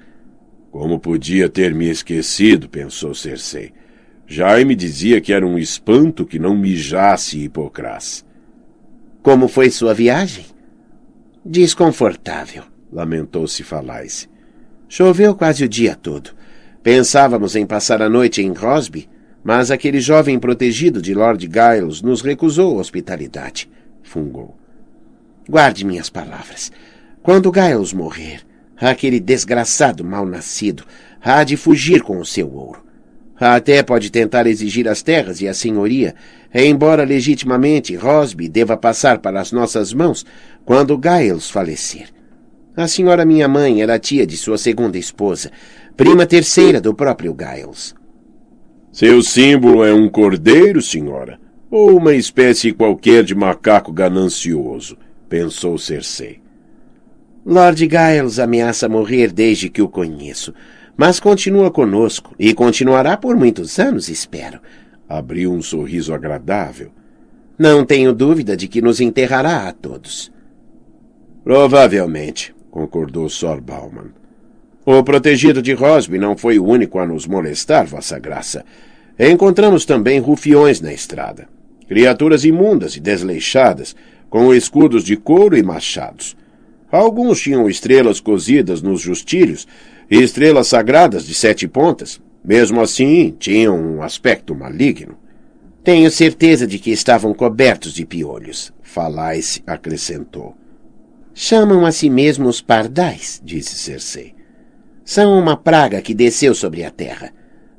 Como podia ter me esquecido, pensou Cersei. Jaime dizia que era um espanto que não mijasse hipocrás. Como foi sua viagem? Desconfortável, lamentou-se Falais. Choveu quase o dia todo. Pensávamos em passar a noite em Rosby, mas aquele jovem protegido de Lord Giles nos recusou hospitalidade. Fungou. Guarde minhas palavras. Quando Giles morrer, aquele desgraçado mal-nascido há de fugir com o seu ouro. Até pode tentar exigir as terras e a senhoria, embora legitimamente Rosby deva passar para as nossas mãos quando Giles falecer. A senhora minha mãe era tia de sua segunda esposa, prima terceira do próprio Giles. Seu símbolo é um cordeiro, senhora, ou uma espécie qualquer de macaco ganancioso, pensou Cersei. Lord Giles ameaça morrer desde que o conheço, mas continua conosco e continuará por muitos anos, espero. Abriu um sorriso agradável. Não tenho dúvida de que nos enterrará a todos. Provavelmente, concordou Sor Bauman. O protegido de Rosby não foi o único a nos molestar, Vossa Graça. Encontramos também rufiões na estrada. Criaturas imundas e desleixadas, com escudos de couro e machados. Alguns tinham estrelas cozidas nos justilhos e estrelas sagradas de sete pontas. Mesmo assim, tinham um aspecto maligno. Tenho certeza de que estavam cobertos de piolhos, Falais acrescentou. Chamam a si mesmos pardais, disse Cersei. São uma praga que desceu sobre a terra.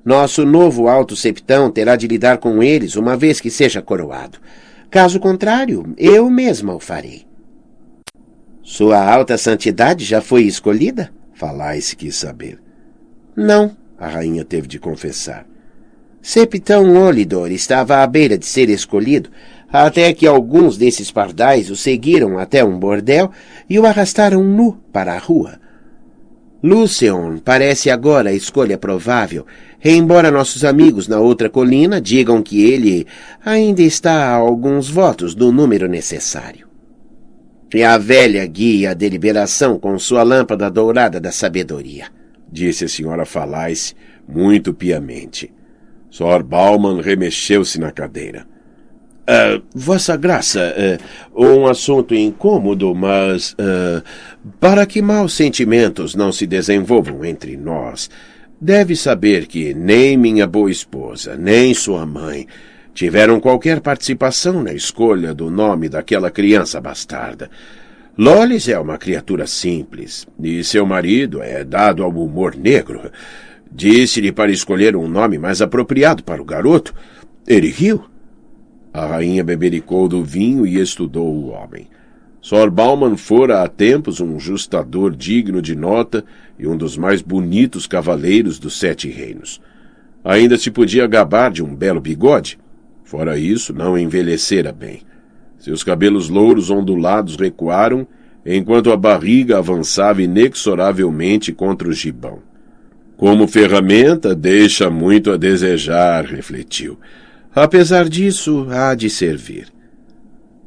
Nosso novo alto septão terá de lidar com eles uma vez que seja coroado. Caso contrário, eu mesma o farei. Sua alta santidade já foi escolhida? Falais quis saber. Não, a rainha teve de confessar. Septão Olidor estava à beira de ser escolhido, até que alguns desses pardais o seguiram até um bordel e o arrastaram nu para a rua. Lucion parece agora a escolha provável, embora nossos amigos na outra colina digam que ele ainda está a alguns votos do número necessário. E a velha guia a deliberação com sua lâmpada dourada da sabedoria, disse a senhora Falais muito piamente. Sor Bauman remexeu-se na cadeira. Uh, Vossa Graça, uh, um assunto incômodo, mas uh, para que maus sentimentos não se desenvolvam entre nós, deve saber que nem minha boa esposa, nem sua mãe tiveram qualquer participação na escolha do nome daquela criança bastarda. Lolis é uma criatura simples, e seu marido é dado ao humor negro. Disse-lhe para escolher um nome mais apropriado para o garoto. Ele riu. A rainha bebericou do vinho e estudou o homem. Sor Bauman fora há tempos um justador digno de nota e um dos mais bonitos cavaleiros dos sete reinos. Ainda se podia gabar de um belo bigode. Fora isso, não envelhecera bem. Seus cabelos louros ondulados recuaram, enquanto a barriga avançava inexoravelmente contra o gibão. Como ferramenta, deixa muito a desejar, refletiu. Apesar disso, há de servir.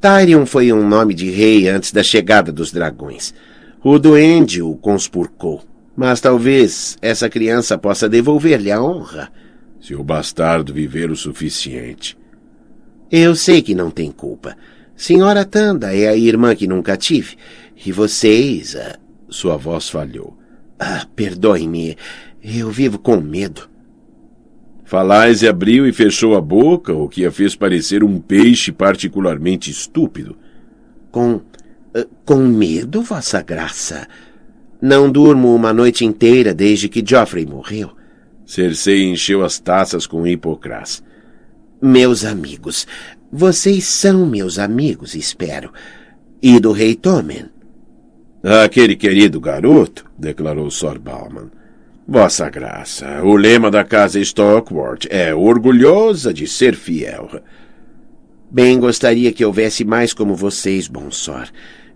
Tyrion foi um nome de rei antes da chegada dos dragões. O duende o conspurcou. Mas talvez essa criança possa devolver-lhe a honra. Se o bastardo viver o suficiente. Eu sei que não tem culpa. Senhora Tanda é a irmã que nunca tive. E vocês. Ah, sua voz falhou. Ah, perdoe-me. Eu vivo com medo. Falais abriu e fechou a boca, o que a fez parecer um peixe particularmente estúpido. Com. Uh, com medo, Vossa Graça? Não durmo uma noite inteira desde que Geoffrey morreu. Cersei encheu as taças com hipocrás. Meus amigos, vocês são meus amigos, espero. E do rei Tommen? Aquele querido garoto, declarou Sor Bauman. Vossa Graça, o lema da casa Stockport é orgulhosa de ser fiel. Bem gostaria que houvesse mais como vocês, Bonsor.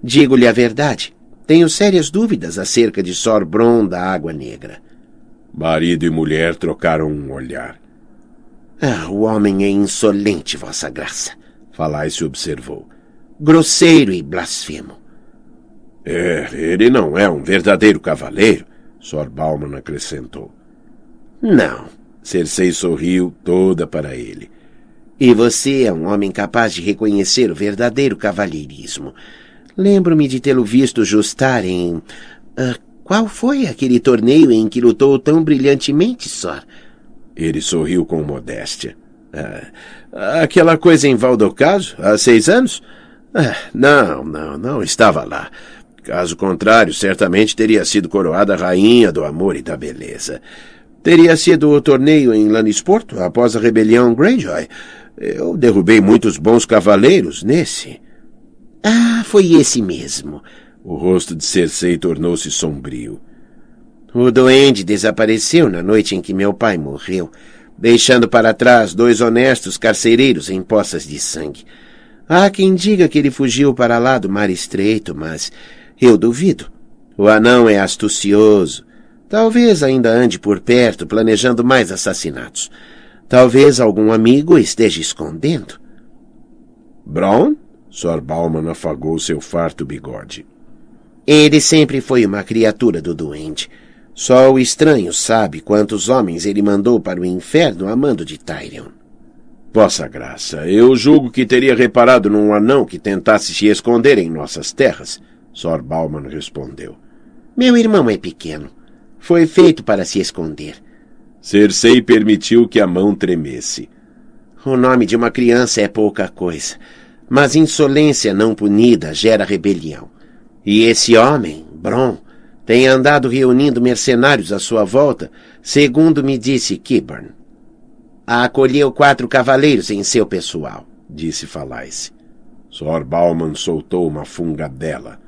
Digo-lhe a verdade. Tenho sérias dúvidas acerca de Sor Bron da Água Negra. Marido e mulher trocaram um olhar. Ah, o homem é insolente, Vossa Graça. Falai se observou. Grosseiro e blasfemo. É, ele não é um verdadeiro cavaleiro. Sor Bauman acrescentou. Não. Cersei sorriu toda para ele. E você é um homem capaz de reconhecer o verdadeiro cavalheirismo. Lembro-me de tê-lo visto justar em. Uh, qual foi aquele torneio em que lutou tão brilhantemente, Sor? Ele sorriu com modéstia. Ah, aquela coisa em Valdocaso, há seis anos? Ah, não, não, não estava lá. Caso contrário, certamente teria sido coroada rainha do amor e da beleza. Teria sido o torneio em Lannisporto, após a rebelião Greyjoy. Eu derrubei muitos bons cavaleiros nesse. Ah, foi esse mesmo. O rosto de Cersei tornou-se sombrio. O duende desapareceu na noite em que meu pai morreu, deixando para trás dois honestos carcereiros em poças de sangue. Há quem diga que ele fugiu para lá do mar estreito, mas eu duvido. O anão é astucioso. Talvez ainda ande por perto planejando mais assassinatos. Talvez algum amigo esteja escondendo. Bron? Sor Bauman afagou seu farto bigode. Ele sempre foi uma criatura do duende. Só o estranho sabe quantos homens ele mandou para o inferno a mando de Tyrion. Vossa Graça, eu julgo que teria reparado num anão que tentasse se esconder em nossas terras. Sor Bauman respondeu. Meu irmão é pequeno. Foi feito para se esconder. Cersei permitiu que a mão tremesse. O nome de uma criança é pouca coisa, mas insolência não punida gera rebelião. E esse homem, Bron, tem andado reunindo mercenários à sua volta, segundo me disse Kiburn. Acolheu quatro cavaleiros em seu pessoal, disse Falais. Sor Bauman soltou uma fungadela.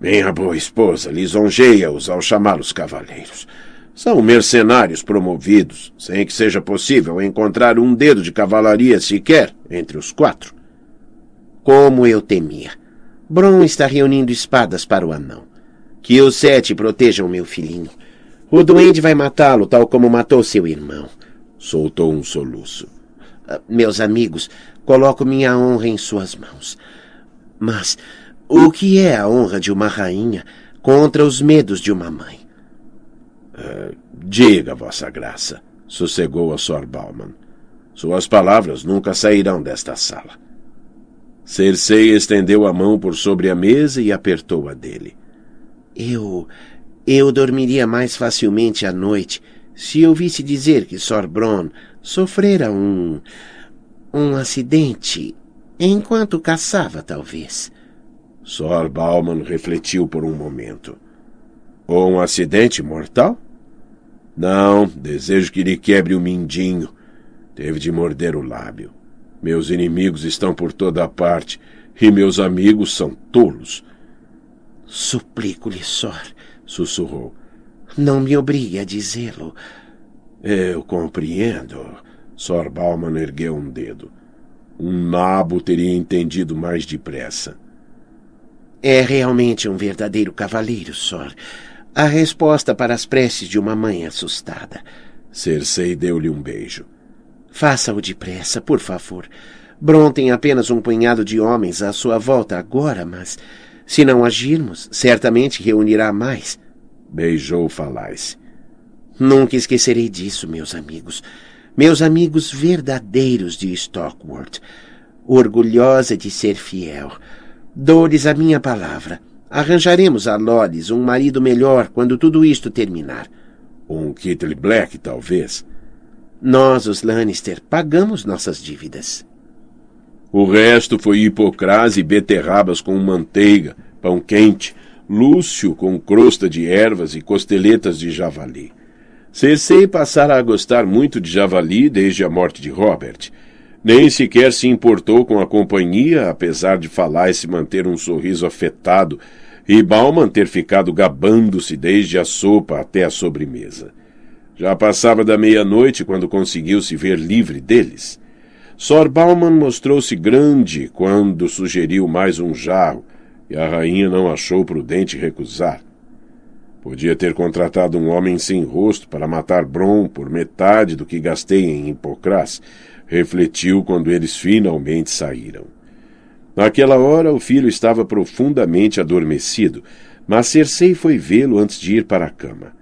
Minha boa esposa lisonjeia-os ao chamá-los cavaleiros. São mercenários promovidos, sem que seja possível encontrar um dedo de cavalaria sequer entre os quatro. Como eu temia. Bron está reunindo espadas para o anão. Que os sete protejam meu filhinho. O duende vai matá-lo tal como matou seu irmão. Soltou um soluço. Uh, meus amigos, coloco minha honra em suas mãos. Mas o que é a honra de uma rainha contra os medos de uma mãe? Uh, diga, Vossa Graça, sossegou a Sor Bauman. Suas palavras nunca sairão desta sala. Cersei estendeu a mão por sobre a mesa e apertou a dele. Eu. Eu dormiria mais facilmente à noite se ouvisse dizer que Sor Bron sofrera um. um acidente enquanto caçava, talvez. Sor Bauman refletiu por um momento. Ou um acidente mortal? Não, desejo que lhe quebre o mindinho. Teve de morder o lábio. Meus inimigos estão por toda parte e meus amigos são tolos. Suplico-lhe, Sor, sussurrou. Não me obrigue a dizê-lo. Eu compreendo. Sor Bauman ergueu um dedo. Um nabo teria entendido mais depressa. É realmente um verdadeiro cavaleiro, Sor. A resposta para as preces de uma mãe assustada. Cersei deu-lhe um beijo. Faça-o depressa, por favor. Bron tem apenas um punhado de homens à sua volta agora, mas se não agirmos, certamente reunirá mais. Beijou Falais. Nunca esquecerei disso, meus amigos. Meus amigos verdadeiros de Stockworth. Orgulhosa de ser fiel. Dou-lhes a minha palavra. Arranjaremos a Lolis um marido melhor quando tudo isto terminar. Um Kittle Black, talvez. Nós, os Lannister, pagamos nossas dívidas. O resto foi hipocrase e beterrabas com manteiga, pão quente, Lúcio com crosta de ervas e costeletas de javali. Cersei passara a gostar muito de javali desde a morte de Robert. Nem sequer se importou com a companhia, apesar de falar e se manter um sorriso afetado, e Bauman ter ficado gabando-se desde a sopa até a sobremesa. Já passava da meia-noite quando conseguiu se ver livre deles. Sor Bauman mostrou-se grande quando sugeriu mais um jarro, e a rainha não achou prudente recusar. Podia ter contratado um homem sem rosto para matar Bron por metade do que gastei em Hipocrás, refletiu quando eles finalmente saíram. Naquela hora o filho estava profundamente adormecido, mas Cersei foi vê-lo antes de ir para a cama.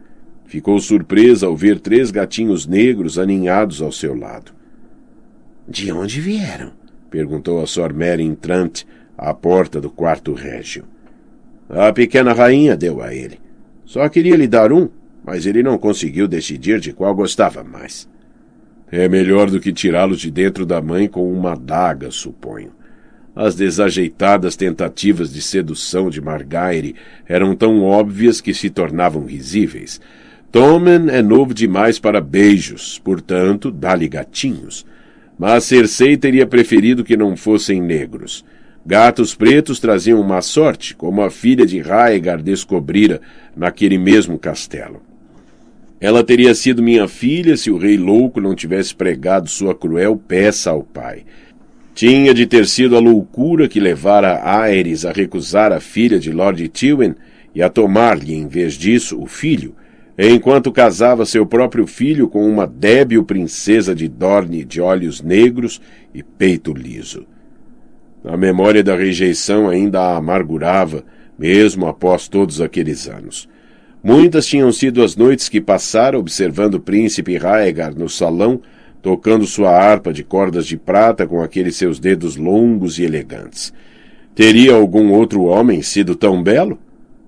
Ficou surpresa ao ver três gatinhos negros aninhados ao seu lado. De onde vieram? perguntou a Sor Mary Trant, à porta do quarto régio. A pequena rainha deu a ele. Só queria lhe dar um, mas ele não conseguiu decidir de qual gostava mais. É melhor do que tirá-los de dentro da mãe com uma adaga, suponho. As desajeitadas tentativas de sedução de Margaire eram tão óbvias que se tornavam risíveis. Tommen é novo demais para beijos, portanto, dá-lhe gatinhos. Mas Cersei teria preferido que não fossem negros. Gatos pretos traziam má sorte, como a filha de Raegar descobrira naquele mesmo castelo. Ela teria sido minha filha se o rei louco não tivesse pregado sua cruel peça ao pai. Tinha de ter sido a loucura que levara Aerys a recusar a filha de Lord Tywin e a tomar-lhe, em vez disso, o filho, enquanto casava seu próprio filho com uma débil princesa de Dorne de olhos negros e peito liso. A memória da rejeição ainda a amargurava, mesmo após todos aqueles anos. Muitas tinham sido as noites que passara observando o príncipe Raegar no salão, tocando sua harpa de cordas de prata com aqueles seus dedos longos e elegantes. Teria algum outro homem sido tão belo?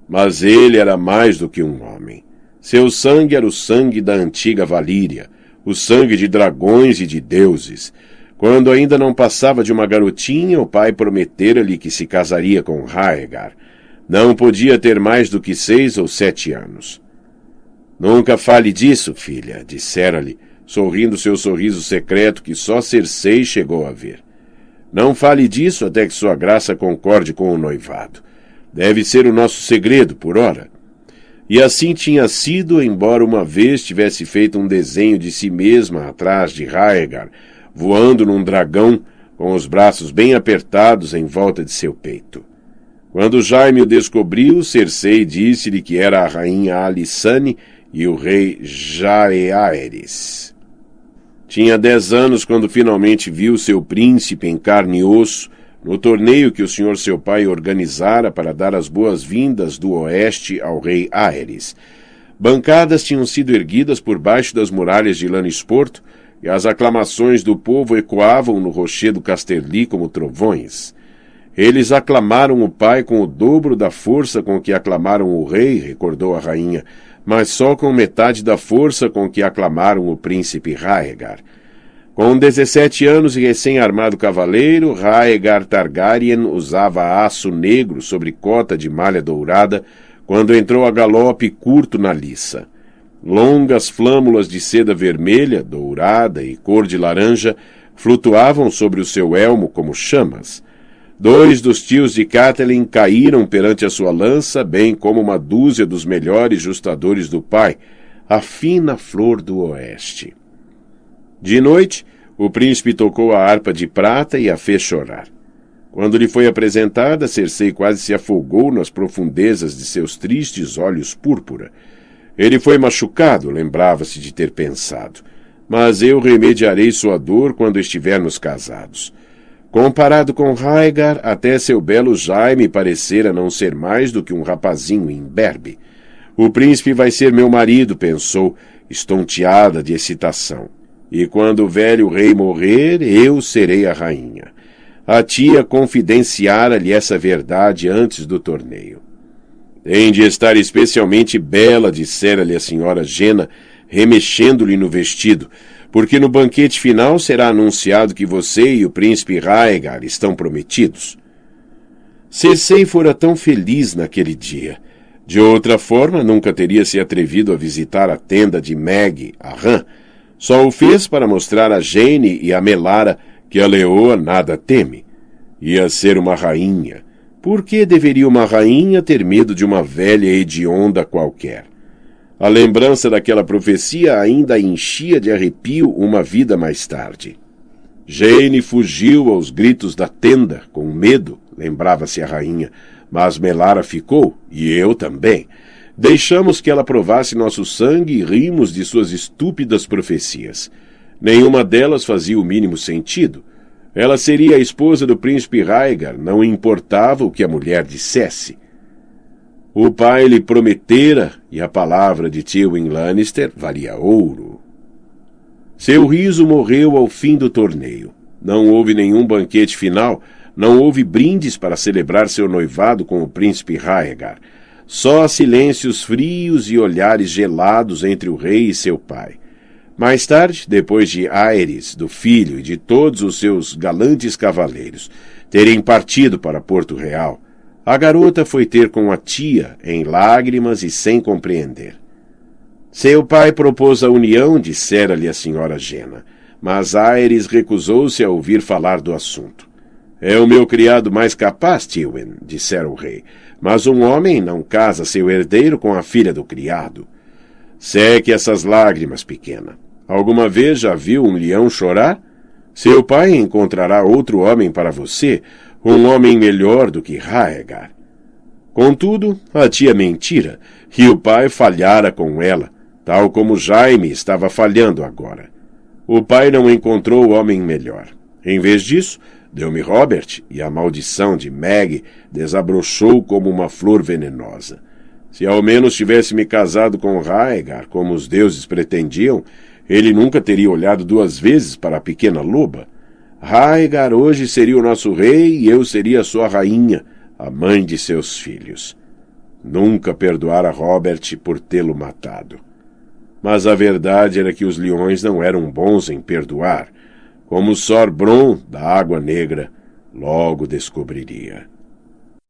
Mas ele era mais do que um homem. Seu sangue era o sangue da antiga Valíria, o sangue de dragões e de deuses. Quando ainda não passava de uma garotinha, o pai prometera-lhe que se casaria com Raegar. Não podia ter mais do que seis ou sete anos. Nunca fale disso, filha, dissera-lhe, sorrindo seu sorriso secreto que só Cersei chegou a ver. Não fale disso até que sua graça concorde com o noivado. Deve ser o nosso segredo, por ora. E assim tinha sido, embora uma vez tivesse feito um desenho de si mesma atrás de Raegar, voando num dragão, com os braços bem apertados em volta de seu peito. Quando Jaime o descobriu, Cersei disse-lhe que era a rainha Alissane e o rei Jaeaeres. Tinha dez anos quando finalmente viu seu príncipe em carne e osso, no torneio que o senhor seu pai organizara para dar as boas-vindas do oeste ao rei Aeres. Bancadas tinham sido erguidas por baixo das muralhas de Lannisporto e as aclamações do povo ecoavam no rochedo Casterli como trovões. Eles aclamaram o pai com o dobro da força com que aclamaram o rei, recordou a rainha, mas só com metade da força com que aclamaram o príncipe Raegar. Com 17 anos e recém-armado cavaleiro, Raegar Targaryen usava aço negro sobre cota de malha dourada quando entrou a galope curto na liça. Longas flâmulas de seda vermelha, dourada e cor de laranja flutuavam sobre o seu elmo como chamas. Dois dos tios de Catelyn caíram perante a sua lança, bem como uma dúzia dos melhores justadores do pai, a fina flor do oeste. De noite, o príncipe tocou a harpa de prata e a fez chorar. Quando lhe foi apresentada, Cersei quase se afogou nas profundezas de seus tristes olhos púrpura. Ele foi machucado, lembrava-se de ter pensado. Mas eu remediarei sua dor quando estivermos casados. Comparado com Raegar, até seu belo Jaime parecera não ser mais do que um rapazinho imberbe. O príncipe vai ser meu marido, pensou, estonteada de excitação. E quando o velho rei morrer, eu serei a rainha. A tia confidenciara-lhe essa verdade antes do torneio. Tem de estar especialmente bela, dissera-lhe a senhora Gena, remexendo-lhe no vestido, porque no banquete final será anunciado que você e o príncipe Raegar estão prometidos. Cersei fora tão feliz naquele dia. De outra forma, nunca teria se atrevido a visitar a tenda de Meg, a rã, só o fez para mostrar a Jane e a Melara que a leoa nada teme. Ia ser uma rainha. Por que deveria uma rainha ter medo de uma velha hedionda qualquer? A lembrança daquela profecia ainda enchia de arrepio uma vida mais tarde. Jane fugiu aos gritos da tenda, com medo, lembrava-se a rainha, mas Melara ficou, e eu também. Deixamos que ela provasse nosso sangue e rimos de suas estúpidas profecias. Nenhuma delas fazia o mínimo sentido. Ela seria a esposa do príncipe Raegar, não importava o que a mulher dissesse. O pai lhe prometera, e a palavra de Tywin Lannister valia ouro. Seu riso morreu ao fim do torneio. Não houve nenhum banquete final, não houve brindes para celebrar seu noivado com o príncipe Raegar. Só silêncios frios e olhares gelados entre o rei e seu pai. Mais tarde, depois de Aires, do filho e de todos os seus galantes cavaleiros terem partido para Porto Real, a garota foi ter com a tia, em lágrimas e sem compreender. Seu pai propôs a união, dissera-lhe a senhora Gena, mas Aires recusou-se a ouvir falar do assunto. É o meu criado mais capaz, Tywin, dissera o rei, mas um homem não casa seu herdeiro com a filha do criado. Seque essas lágrimas, pequena. Alguma vez já viu um leão chorar? Seu pai encontrará outro homem para você, um homem melhor do que Raegar. Contudo, a tia mentira, e o pai falhara com ela, tal como Jaime estava falhando agora. O pai não encontrou homem melhor. Em vez disso, Deu-me Robert e a maldição de Meg desabrochou como uma flor venenosa. Se ao menos tivesse me casado com Raegar, como os deuses pretendiam, Ele nunca teria olhado duas vezes para a pequena loba. Raigar hoje seria o nosso rei e eu seria sua rainha, a mãe de seus filhos. Nunca perdoara Robert por tê-lo matado. Mas a verdade era que os leões não eram bons em perdoar, como Sor Bron, da Água Negra, logo descobriria.